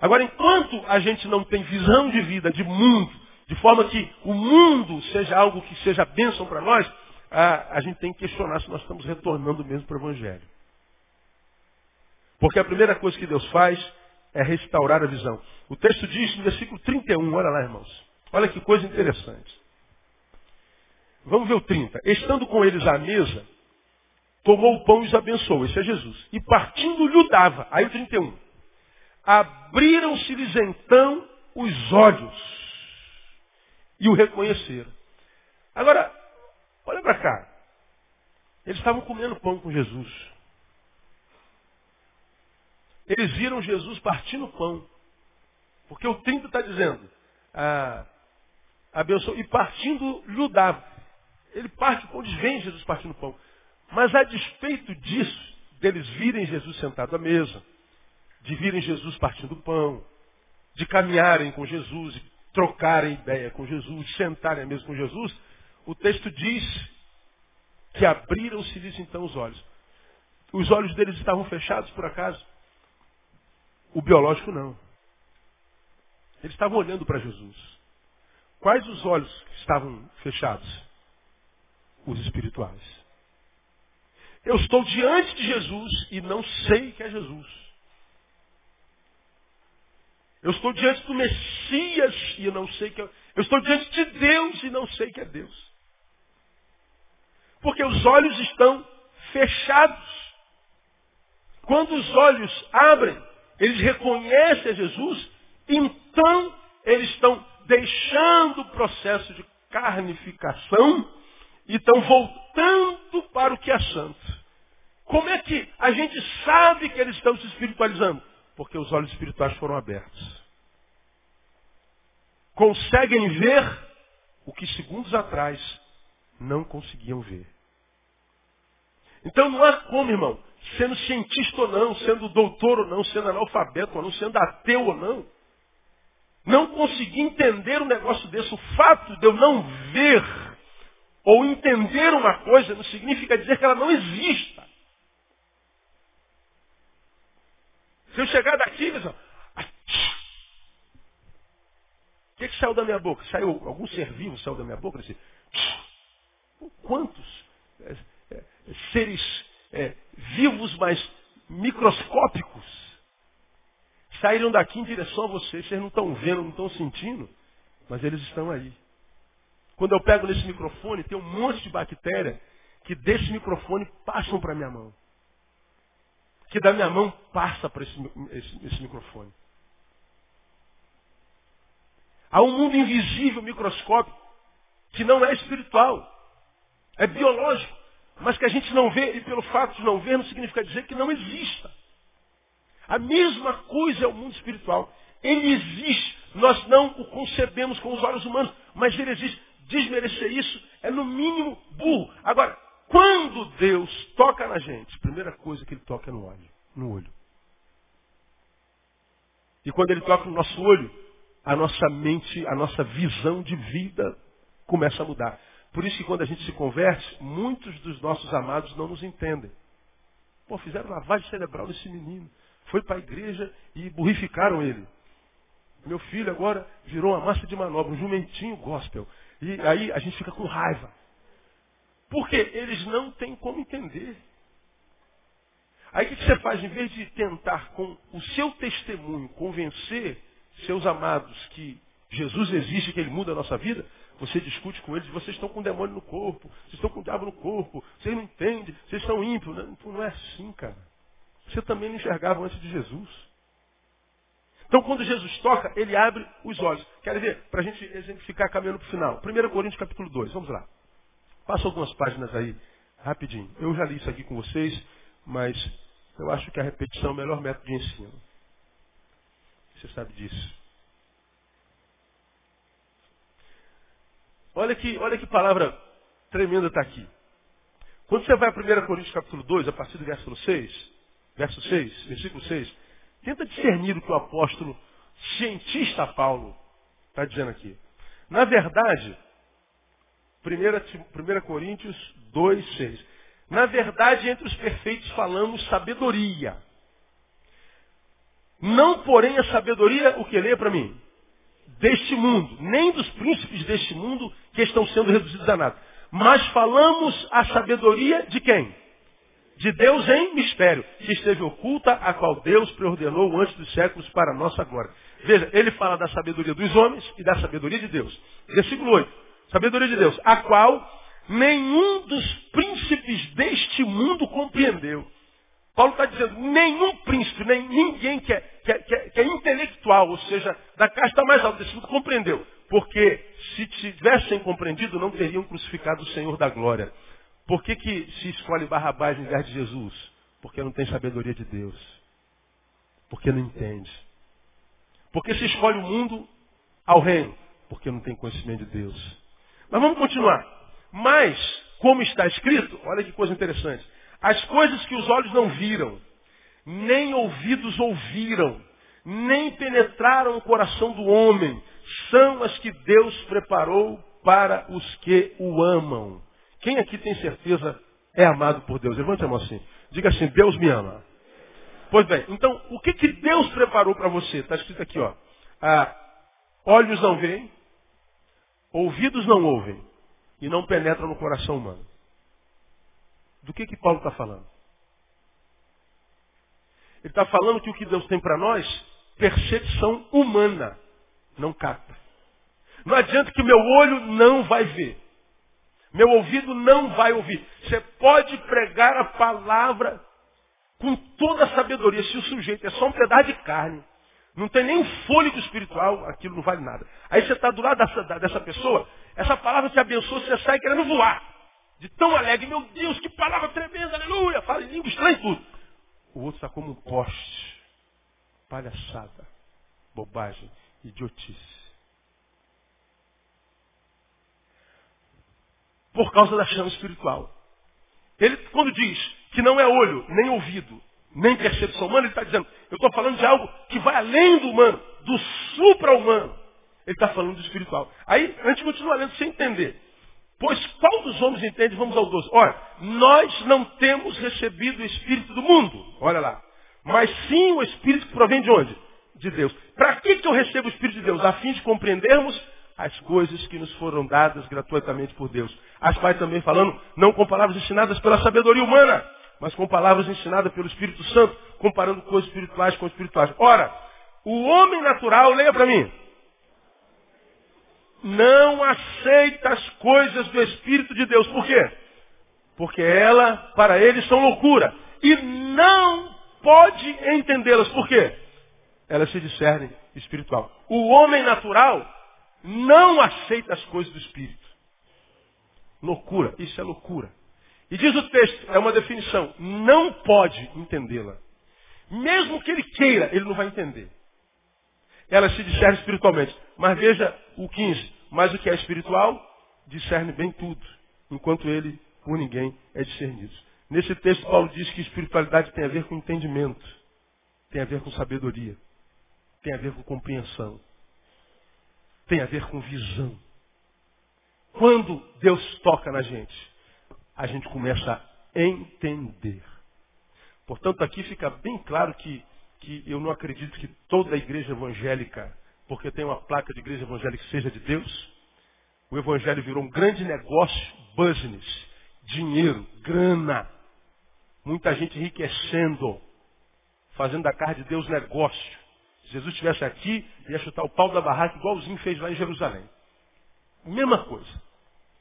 Agora, enquanto a gente não tem visão de vida, de mundo, de forma que o mundo seja algo que seja bênção para nós, a, a gente tem que questionar se nós estamos retornando mesmo para o Evangelho. Porque a primeira coisa que Deus faz é restaurar a visão. O texto diz no versículo 31, olha lá, irmãos. Olha que coisa interessante. Vamos ver o 30. Estando com eles à mesa, tomou o pão e os abençoou. Esse é Jesus. E partindo-lhe o dava. Aí o 31. Abriram-se-lhes então os olhos e o reconheceram. Agora, olha para cá. Eles estavam comendo pão com Jesus. Eles viram Jesus partindo pão. Porque o 30 está dizendo, ah, abençoou, e partindo lhe dava. Ele parte o pão, Jesus partindo pão. Mas a despeito disso, deles virem Jesus sentado à mesa, de virem Jesus partindo pão, de caminharem com Jesus, trocarem ideia com Jesus, sentarem à mesa com Jesus, o texto diz que abriram-se-lhes então os olhos. Os olhos deles estavam fechados por acaso? O biológico não. Eles estavam olhando para Jesus. Quais os olhos que estavam fechados? Os espirituais. Eu estou diante de Jesus e não sei que é Jesus. Eu estou diante do Messias e não sei que é. Eu estou diante de Deus e não sei que é Deus. Porque os olhos estão fechados. Quando os olhos abrem, eles reconhecem a Jesus, então eles estão deixando o processo de carnificação e estão voltando para o que é santo. Como é que a gente sabe que eles estão se espiritualizando? Porque os olhos espirituais foram abertos. Conseguem ver o que segundos atrás não conseguiam ver. Então não há como, irmão, sendo cientista ou não, sendo doutor ou não, sendo analfabeto ou não, sendo ateu ou não, não conseguir entender um negócio desse. O fato de eu não ver ou entender uma coisa não significa dizer que ela não exista. Se eu chegar daqui, o que, que saiu da minha boca? Saiu algum ser vivo saiu da minha boca? Assim, quantos é, é, seres é, vivos, mas microscópicos, saíram daqui em direção a vocês. Vocês não estão vendo, não estão sentindo, mas eles estão aí. Quando eu pego nesse microfone, tem um monte de bactéria que desse microfone passam para minha mão. Que da minha mão passa para esse, esse, esse microfone. Há um mundo invisível, microscópico, que não é espiritual, é biológico, mas que a gente não vê, e pelo fato de não ver, não significa dizer que não exista. A mesma coisa é o mundo espiritual. Ele existe, nós não o concebemos com os olhos humanos, mas ele existe. Desmerecer isso é no mínimo burro. Agora, quando Deus toca na gente, a primeira coisa que ele toca é no olho, no olho. E quando ele toca no nosso olho, a nossa mente, a nossa visão de vida começa a mudar. Por isso que quando a gente se converte, muitos dos nossos amados não nos entendem. Pô, fizeram lavagem cerebral nesse menino. Foi para a igreja e burrificaram ele. Meu filho agora virou uma massa de manobra, um jumentinho gospel. E aí a gente fica com raiva. Porque eles não têm como entender. Aí o que você faz? Em vez de tentar com o seu testemunho convencer seus amados que Jesus existe, que ele muda a nossa vida, você discute com eles, vocês estão com demônio no corpo, vocês estão com o diabo no corpo, vocês não entendem, vocês são ímpios. Não, não é assim, cara. Você também não enxergava antes de Jesus. Então, quando Jesus toca, ele abre os olhos. Quer ver? Para a gente exemplificar caminhando para o final. 1 Coríntios capítulo 2, vamos lá. Passa algumas páginas aí, rapidinho. Eu já li isso aqui com vocês, mas eu acho que a repetição é o melhor método de ensino. Você sabe disso. Olha que, olha que palavra tremenda está aqui. Quando você vai a 1 Coríntios capítulo 2, a partir do versículo 6, verso 6, versículo 6, tenta discernir o que o apóstolo cientista Paulo está dizendo aqui. Na verdade, 1, 1 Coríntios 2, 6. Na verdade, entre os perfeitos falamos sabedoria. Não, porém, a sabedoria, o que lê para mim? Deste mundo, nem dos príncipes deste mundo que estão sendo reduzidos a nada. Mas falamos a sabedoria de quem? De Deus em mistério, que esteve oculta, a qual Deus preordenou antes dos séculos para a nossa glória. Veja, ele fala da sabedoria dos homens e da sabedoria de Deus. Versículo 8. Sabedoria de Deus, a qual nenhum dos príncipes deste mundo compreendeu. Paulo está dizendo, nenhum príncipe, nem ninguém que é, que, é, que, é, que é, intelectual, ou seja, da casta mais alta desse mundo, compreendeu. Porque se tivessem compreendido, não teriam crucificado o Senhor da glória. Por que, que se escolhe Barrabás em lugar de Jesus? Porque não tem sabedoria de Deus. Porque não entende. Porque se escolhe o mundo ao reino? Porque não tem conhecimento de Deus. Mas vamos continuar. Mas, como está escrito, olha que coisa interessante. As coisas que os olhos não viram, nem ouvidos ouviram, nem penetraram o coração do homem, são as que Deus preparou para os que o amam. Quem aqui tem certeza é amado por Deus? Levante a mão assim. Diga assim, Deus me ama. Pois bem, então, o que, que Deus preparou para você? Está escrito aqui, ó. Ah, olhos não veem, ouvidos não ouvem, e não penetram no coração humano. Do que, que Paulo está falando? Ele está falando que o que Deus tem para nós, percepção humana, não capta. Não adianta que meu olho não vai ver. Meu ouvido não vai ouvir. Você pode pregar a palavra com toda a sabedoria. Se o sujeito é só um pedaço de carne, não tem nem fôlego espiritual, aquilo não vale nada. Aí você está do lado dessa, dessa pessoa, essa palavra te abençoa, você sai querendo voar. De tão alegre, meu Deus, que palavra tremenda, aleluia, fala em língua estranha tudo. O outro está como um poste. Palhaçada, bobagem, idiotice. Por causa da chama espiritual. Ele, quando diz que não é olho, nem ouvido, nem percepção humana, ele está dizendo, eu estou falando de algo que vai além do humano, do supra-humano. Ele está falando do espiritual. Aí, a gente continua lendo sem entender. Pois qual dos homens entende? Vamos ao 12. Olha, nós não temos recebido o Espírito do mundo. Olha lá. Mas sim o Espírito que provém de onde? De Deus. Para que, que eu recebo o Espírito de Deus? A fim de compreendermos as coisas que nos foram dadas gratuitamente por Deus. As quais também falando, não com palavras ensinadas pela sabedoria humana, mas com palavras ensinadas pelo Espírito Santo, comparando coisas espirituais com espirituais. Ora, o homem natural, leia para mim, não aceita as coisas do Espírito de Deus. Por quê? Porque ela, para eles, são loucura. E não pode entendê-las. Por quê? Elas se discernem espiritual. O homem natural não aceita as coisas do Espírito. Loucura, isso é loucura. E diz o texto, é uma definição, não pode entendê-la. Mesmo que ele queira, ele não vai entender. Ela se discerne espiritualmente. Mas veja o 15. Mas o que é espiritual, discerne bem tudo, enquanto ele, por ninguém, é discernido. Nesse texto, Paulo diz que espiritualidade tem a ver com entendimento, tem a ver com sabedoria, tem a ver com compreensão, tem a ver com visão. Quando Deus toca na gente, a gente começa a entender. Portanto, aqui fica bem claro que, que eu não acredito que toda a igreja evangélica, porque tem uma placa de igreja evangélica, seja de Deus. O evangelho virou um grande negócio, business, dinheiro, grana. Muita gente enriquecendo, fazendo da casa de Deus negócio. Se Jesus estivesse aqui, ia chutar o pau da barraca, igualzinho fez lá em Jerusalém. Mesma coisa.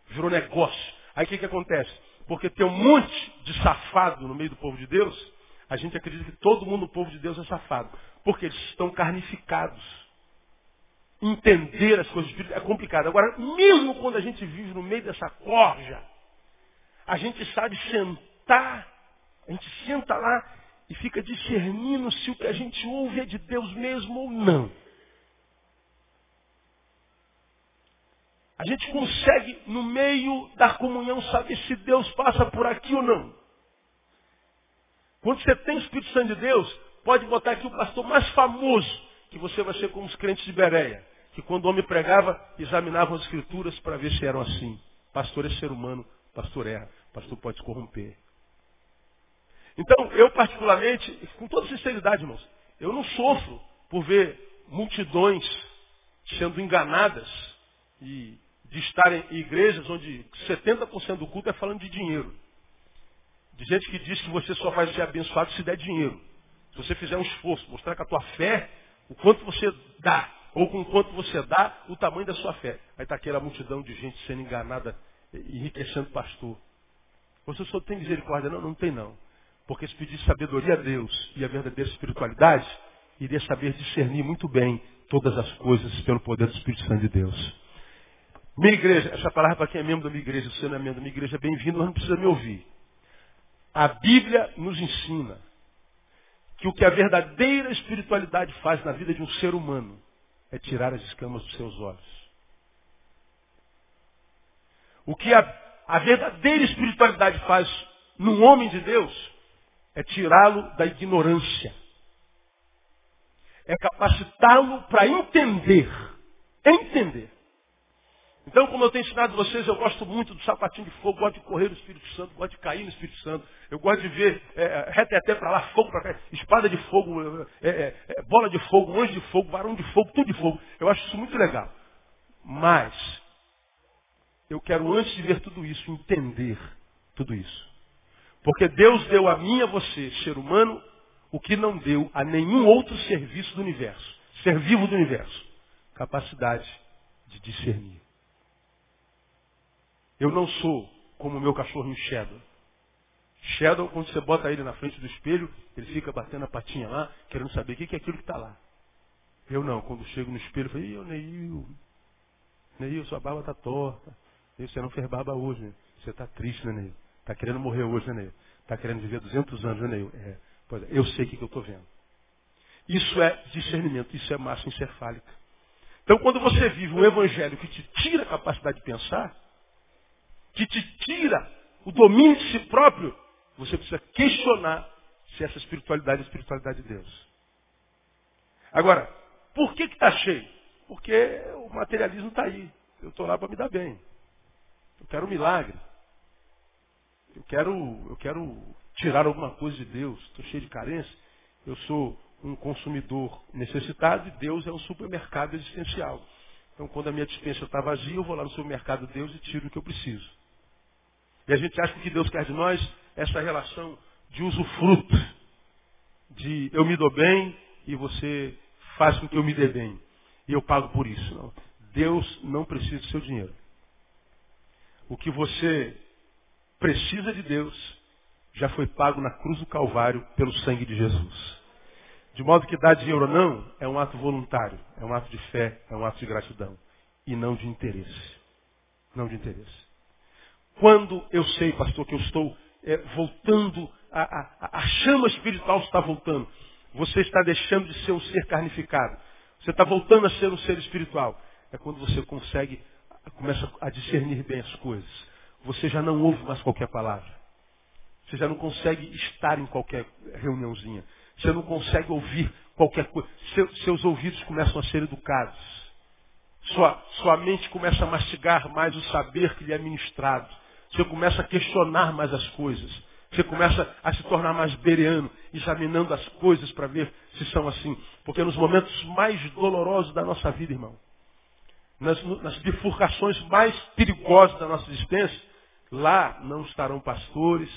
Virou negócio. Aí o que, que acontece? Porque tem um monte de safado no meio do povo de Deus, a gente acredita que todo mundo no povo de Deus é safado. Porque eles estão carnificados. Entender as coisas é complicado. Agora, mesmo quando a gente vive no meio dessa corja, a gente sabe sentar, a gente senta lá e fica discernindo se o que a gente ouve é de Deus mesmo ou não. A gente consegue, no meio da comunhão, saber se Deus passa por aqui ou não. Quando você tem o Espírito Santo de Deus, pode botar aqui o pastor mais famoso, que você vai ser como os crentes de Bereia, que quando o homem pregava, examinavam as escrituras para ver se eram assim. Pastor é ser humano, pastor erra, pastor pode se corromper. Então, eu particularmente, com toda sinceridade, irmãos, eu não sofro por ver multidões sendo enganadas e de estar em igrejas onde 70% do culto é falando de dinheiro. De gente que diz que você só vai ser abençoado se der dinheiro. Se você fizer um esforço, mostrar com a tua fé o quanto você dá, ou com quanto você dá, o tamanho da sua fé. Aí está aquela multidão de gente sendo enganada, enriquecendo pastor. Você só tem misericórdia? Não, não tem não. Porque se pedir sabedoria a Deus e a verdadeira espiritualidade, iria saber discernir muito bem todas as coisas pelo poder do Espírito Santo de Deus. Minha igreja, essa palavra para quem é membro da minha igreja, você não é membro da minha igreja, bem-vindo, mas não precisa me ouvir. A Bíblia nos ensina que o que a verdadeira espiritualidade faz na vida de um ser humano é tirar as escamas dos seus olhos. O que a, a verdadeira espiritualidade faz num homem de Deus é tirá-lo da ignorância. É capacitá-lo para entender. Entender. Então, como eu tenho ensinado vocês, eu gosto muito do sapatinho de fogo, gosto de correr no Espírito Santo, gosto de cair no Espírito Santo, eu gosto de ver é, reteté para lá, fogo para cá, espada de fogo, é, é, é, bola de fogo, anjo de fogo, varão de fogo, tudo de fogo. Eu acho isso muito legal. Mas, eu quero, antes de ver tudo isso, entender tudo isso. Porque Deus deu a mim e a você, ser humano, o que não deu a nenhum outro serviço do universo, ser vivo do universo. Capacidade de discernir. Eu não sou como o meu cachorrinho Shadow. Shadow, quando você bota ele na frente do espelho, ele fica batendo a patinha lá, querendo saber o que é aquilo que está lá. Eu não, quando chego no espelho, eu falo, Ih, Neil, Neil, sua barba está torta. Neil, você não fez barba hoje, né? Você está triste, né, Neil? Está querendo morrer hoje, né, Neil? Está querendo viver 200 anos, né, Neil? É, pois é, eu sei o que, que eu estou vendo. Isso é discernimento, isso é massa encefálica. Então, quando você vive um evangelho que te tira a capacidade de pensar, que te tira o domínio de si próprio, você precisa questionar se essa espiritualidade é a espiritualidade de Deus. Agora, por que está cheio? Porque o materialismo está aí. Eu estou lá para me dar bem. Eu quero um milagre. Eu quero, eu quero tirar alguma coisa de Deus. Estou cheio de carência. Eu sou um consumidor necessitado e Deus é um supermercado existencial. Então, quando a minha dispensa está vazia, eu vou lá no supermercado de Deus e tiro o que eu preciso. E a gente acha que o que Deus quer de nós é essa relação de usufruto. De eu me dou bem e você faz com que eu me dê bem. E eu pago por isso. Não. Deus não precisa do seu dinheiro. O que você precisa de Deus já foi pago na cruz do Calvário pelo sangue de Jesus. De modo que dar dinheiro ou não é um ato voluntário, é um ato de fé, é um ato de gratidão. E não de interesse. Não de interesse. Quando eu sei, pastor, que eu estou é, voltando, a, a, a chama espiritual está voltando. Você está deixando de ser um ser carnificado. Você está voltando a ser um ser espiritual. É quando você consegue, começa a discernir bem as coisas. Você já não ouve mais qualquer palavra. Você já não consegue estar em qualquer reuniãozinha. Você não consegue ouvir qualquer coisa. Seu, seus ouvidos começam a ser educados. Sua, sua mente começa a mastigar mais o saber que lhe é ministrado. Você começa a questionar mais as coisas. Você começa a se tornar mais bereano, examinando as coisas para ver se são assim. Porque nos momentos mais dolorosos da nossa vida, irmão, nas, nas bifurcações mais perigosas da nossa existência, lá não estarão pastores,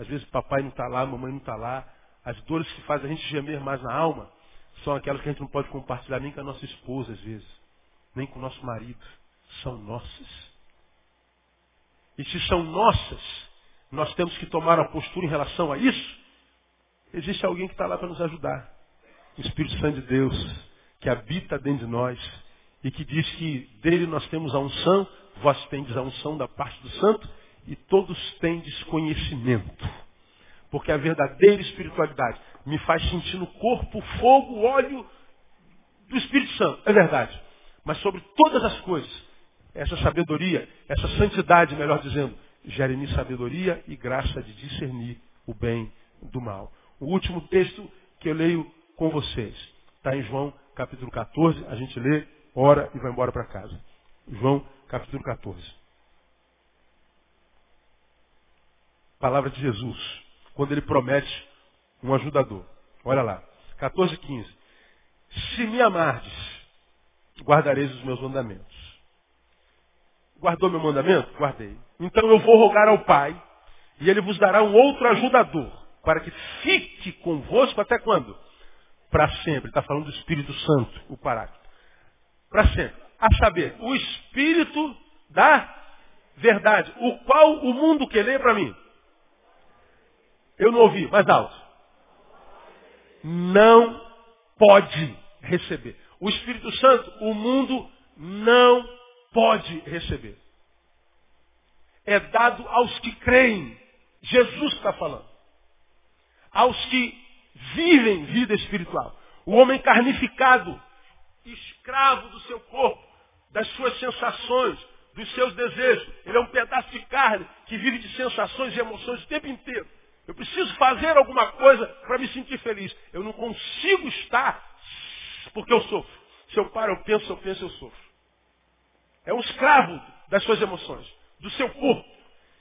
às vezes papai não está lá, mamãe não está lá. As dores que fazem a gente gemer mais na alma são aquelas que a gente não pode compartilhar nem com a nossa esposa, às vezes, nem com o nosso marido. São nossas. E se são nossas, nós temos que tomar uma postura em relação a isso. Existe alguém que está lá para nos ajudar. O Espírito Santo de Deus, que habita dentro de nós e que diz que dele nós temos a unção, vós tendes a unção da parte do Santo e todos têm desconhecimento. Porque a verdadeira espiritualidade me faz sentir no corpo fogo, óleo do Espírito Santo. É verdade. Mas sobre todas as coisas, essa sabedoria, essa santidade, melhor dizendo, gera em mim sabedoria e graça de discernir o bem do mal. O último texto que eu leio com vocês está em João capítulo 14. A gente lê, ora e vai embora para casa. João capítulo 14. Palavra de Jesus, quando ele promete um ajudador. Olha lá, 14, 15. Se me amardes, guardareis os meus mandamentos. Guardou meu mandamento? Guardei. Então eu vou rogar ao Pai, e ele vos dará um outro ajudador, para que fique convosco até quando? Para sempre. Está falando do Espírito Santo, o Paráclito. Para sempre. A saber, o Espírito da verdade, o qual o mundo quer ler para mim. Eu não ouvi, mais alto. Não pode receber. O Espírito Santo, o mundo não pode receber. É dado aos que creem. Jesus está falando. Aos que vivem vida espiritual. O homem carnificado, escravo do seu corpo, das suas sensações, dos seus desejos. Ele é um pedaço de carne que vive de sensações e emoções o tempo inteiro. Eu preciso fazer alguma coisa para me sentir feliz. Eu não consigo estar porque eu sofro. Se eu paro, eu penso, eu penso, eu sofro. É um escravo das suas emoções, do seu corpo.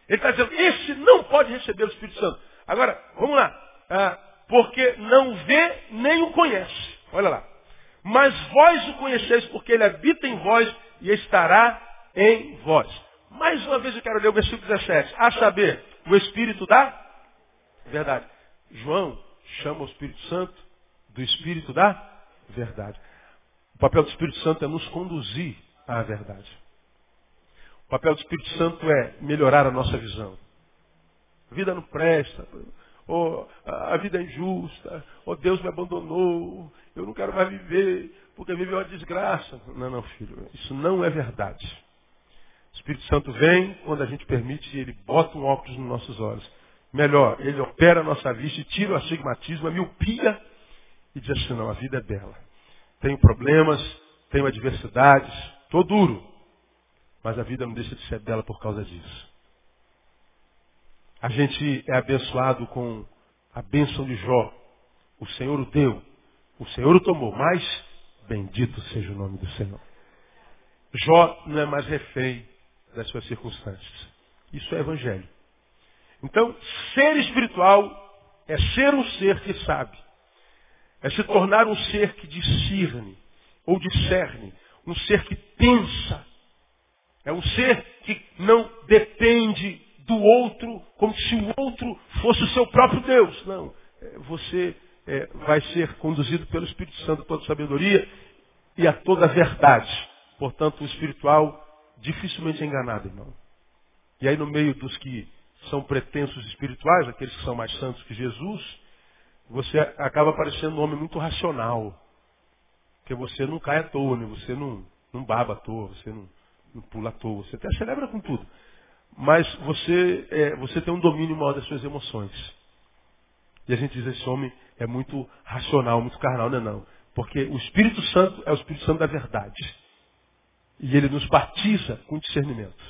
Ele está dizendo, esse não pode receber o Espírito Santo. Agora, vamos lá. Ah, porque não vê nem o conhece. Olha lá. Mas vós o conheceis porque ele habita em vós e estará em vós. Mais uma vez eu quero ler o versículo 17. A saber, o Espírito da verdade. João chama o Espírito Santo do Espírito da verdade. O papel do Espírito Santo é nos conduzir à verdade. O papel do Espírito Santo é melhorar a nossa visão. A vida não presta, ou a vida é injusta, ou Deus me abandonou, eu não quero mais viver, porque viver é uma desgraça. Não, não, filho, isso não é verdade. O Espírito Santo vem quando a gente permite e ele bota um óculos nos nossos olhos. Melhor, ele opera a nossa vista e tira o astigmatismo, a miopia, e diz assim, não, a vida é bela. Tenho problemas, tenho adversidades, estou duro. Mas a vida não deixa de ser bela por causa disso. A gente é abençoado com a bênção de Jó. O Senhor o deu, o Senhor o tomou, mas bendito seja o nome do Senhor. Jó não é mais refém das suas circunstâncias. Isso é evangelho. Então, ser espiritual é ser um ser que sabe. É se tornar um ser que discerne ou discerne. Um ser que pensa. É um ser que não depende do outro como se o outro fosse o seu próprio Deus. Não. É, você é, vai ser conduzido pelo Espírito Santo a toda sabedoria e a toda verdade. Portanto, o espiritual dificilmente é enganado, irmão. E aí no meio dos que são pretensos espirituais, aqueles que são mais santos que Jesus, você acaba parecendo um homem muito racional. Porque você não cai à toa, né? você não, não baba à toa, você não, não pula à toa, você até celebra com tudo. Mas você, é, você tem um domínio maior das suas emoções. E a gente diz, esse homem é muito racional, muito carnal. Não é não. Porque o Espírito Santo é o Espírito Santo da verdade. E ele nos batiza com discernimento.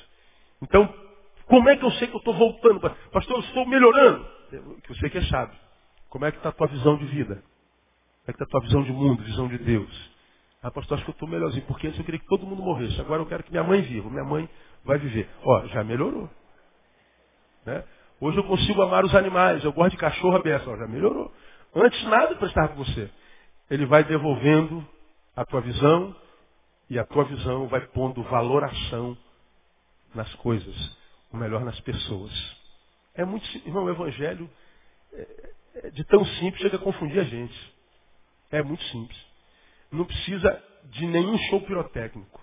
Então, como é que eu sei que eu estou voltando? Pastor, eu estou melhorando. Que você que é sábio. Como é que está a tua visão de vida? É que está a tua visão de mundo, visão de Deus? Ah, pastor, acho que eu estou melhorzinho. Porque antes eu queria que todo mundo morresse. Agora eu quero que minha mãe viva. Minha mãe vai viver. Ó, já melhorou. Né? Hoje eu consigo amar os animais. Eu gosto de cachorro aberto. Já melhorou. Antes nada prestava com você. Ele vai devolvendo a tua visão e a tua visão vai pondo valoração nas coisas, ou melhor, nas pessoas. É muito, irmão, o evangelho é, é de tão simples chega a confundir a gente. É muito simples. Não precisa de nenhum show pirotécnico.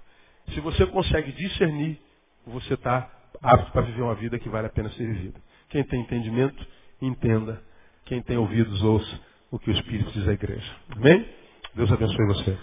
Se você consegue discernir, você está apto para viver uma vida que vale a pena ser vivida. Quem tem entendimento, entenda. Quem tem ouvidos, ouça o que o Espírito diz à igreja. Amém? Deus abençoe você.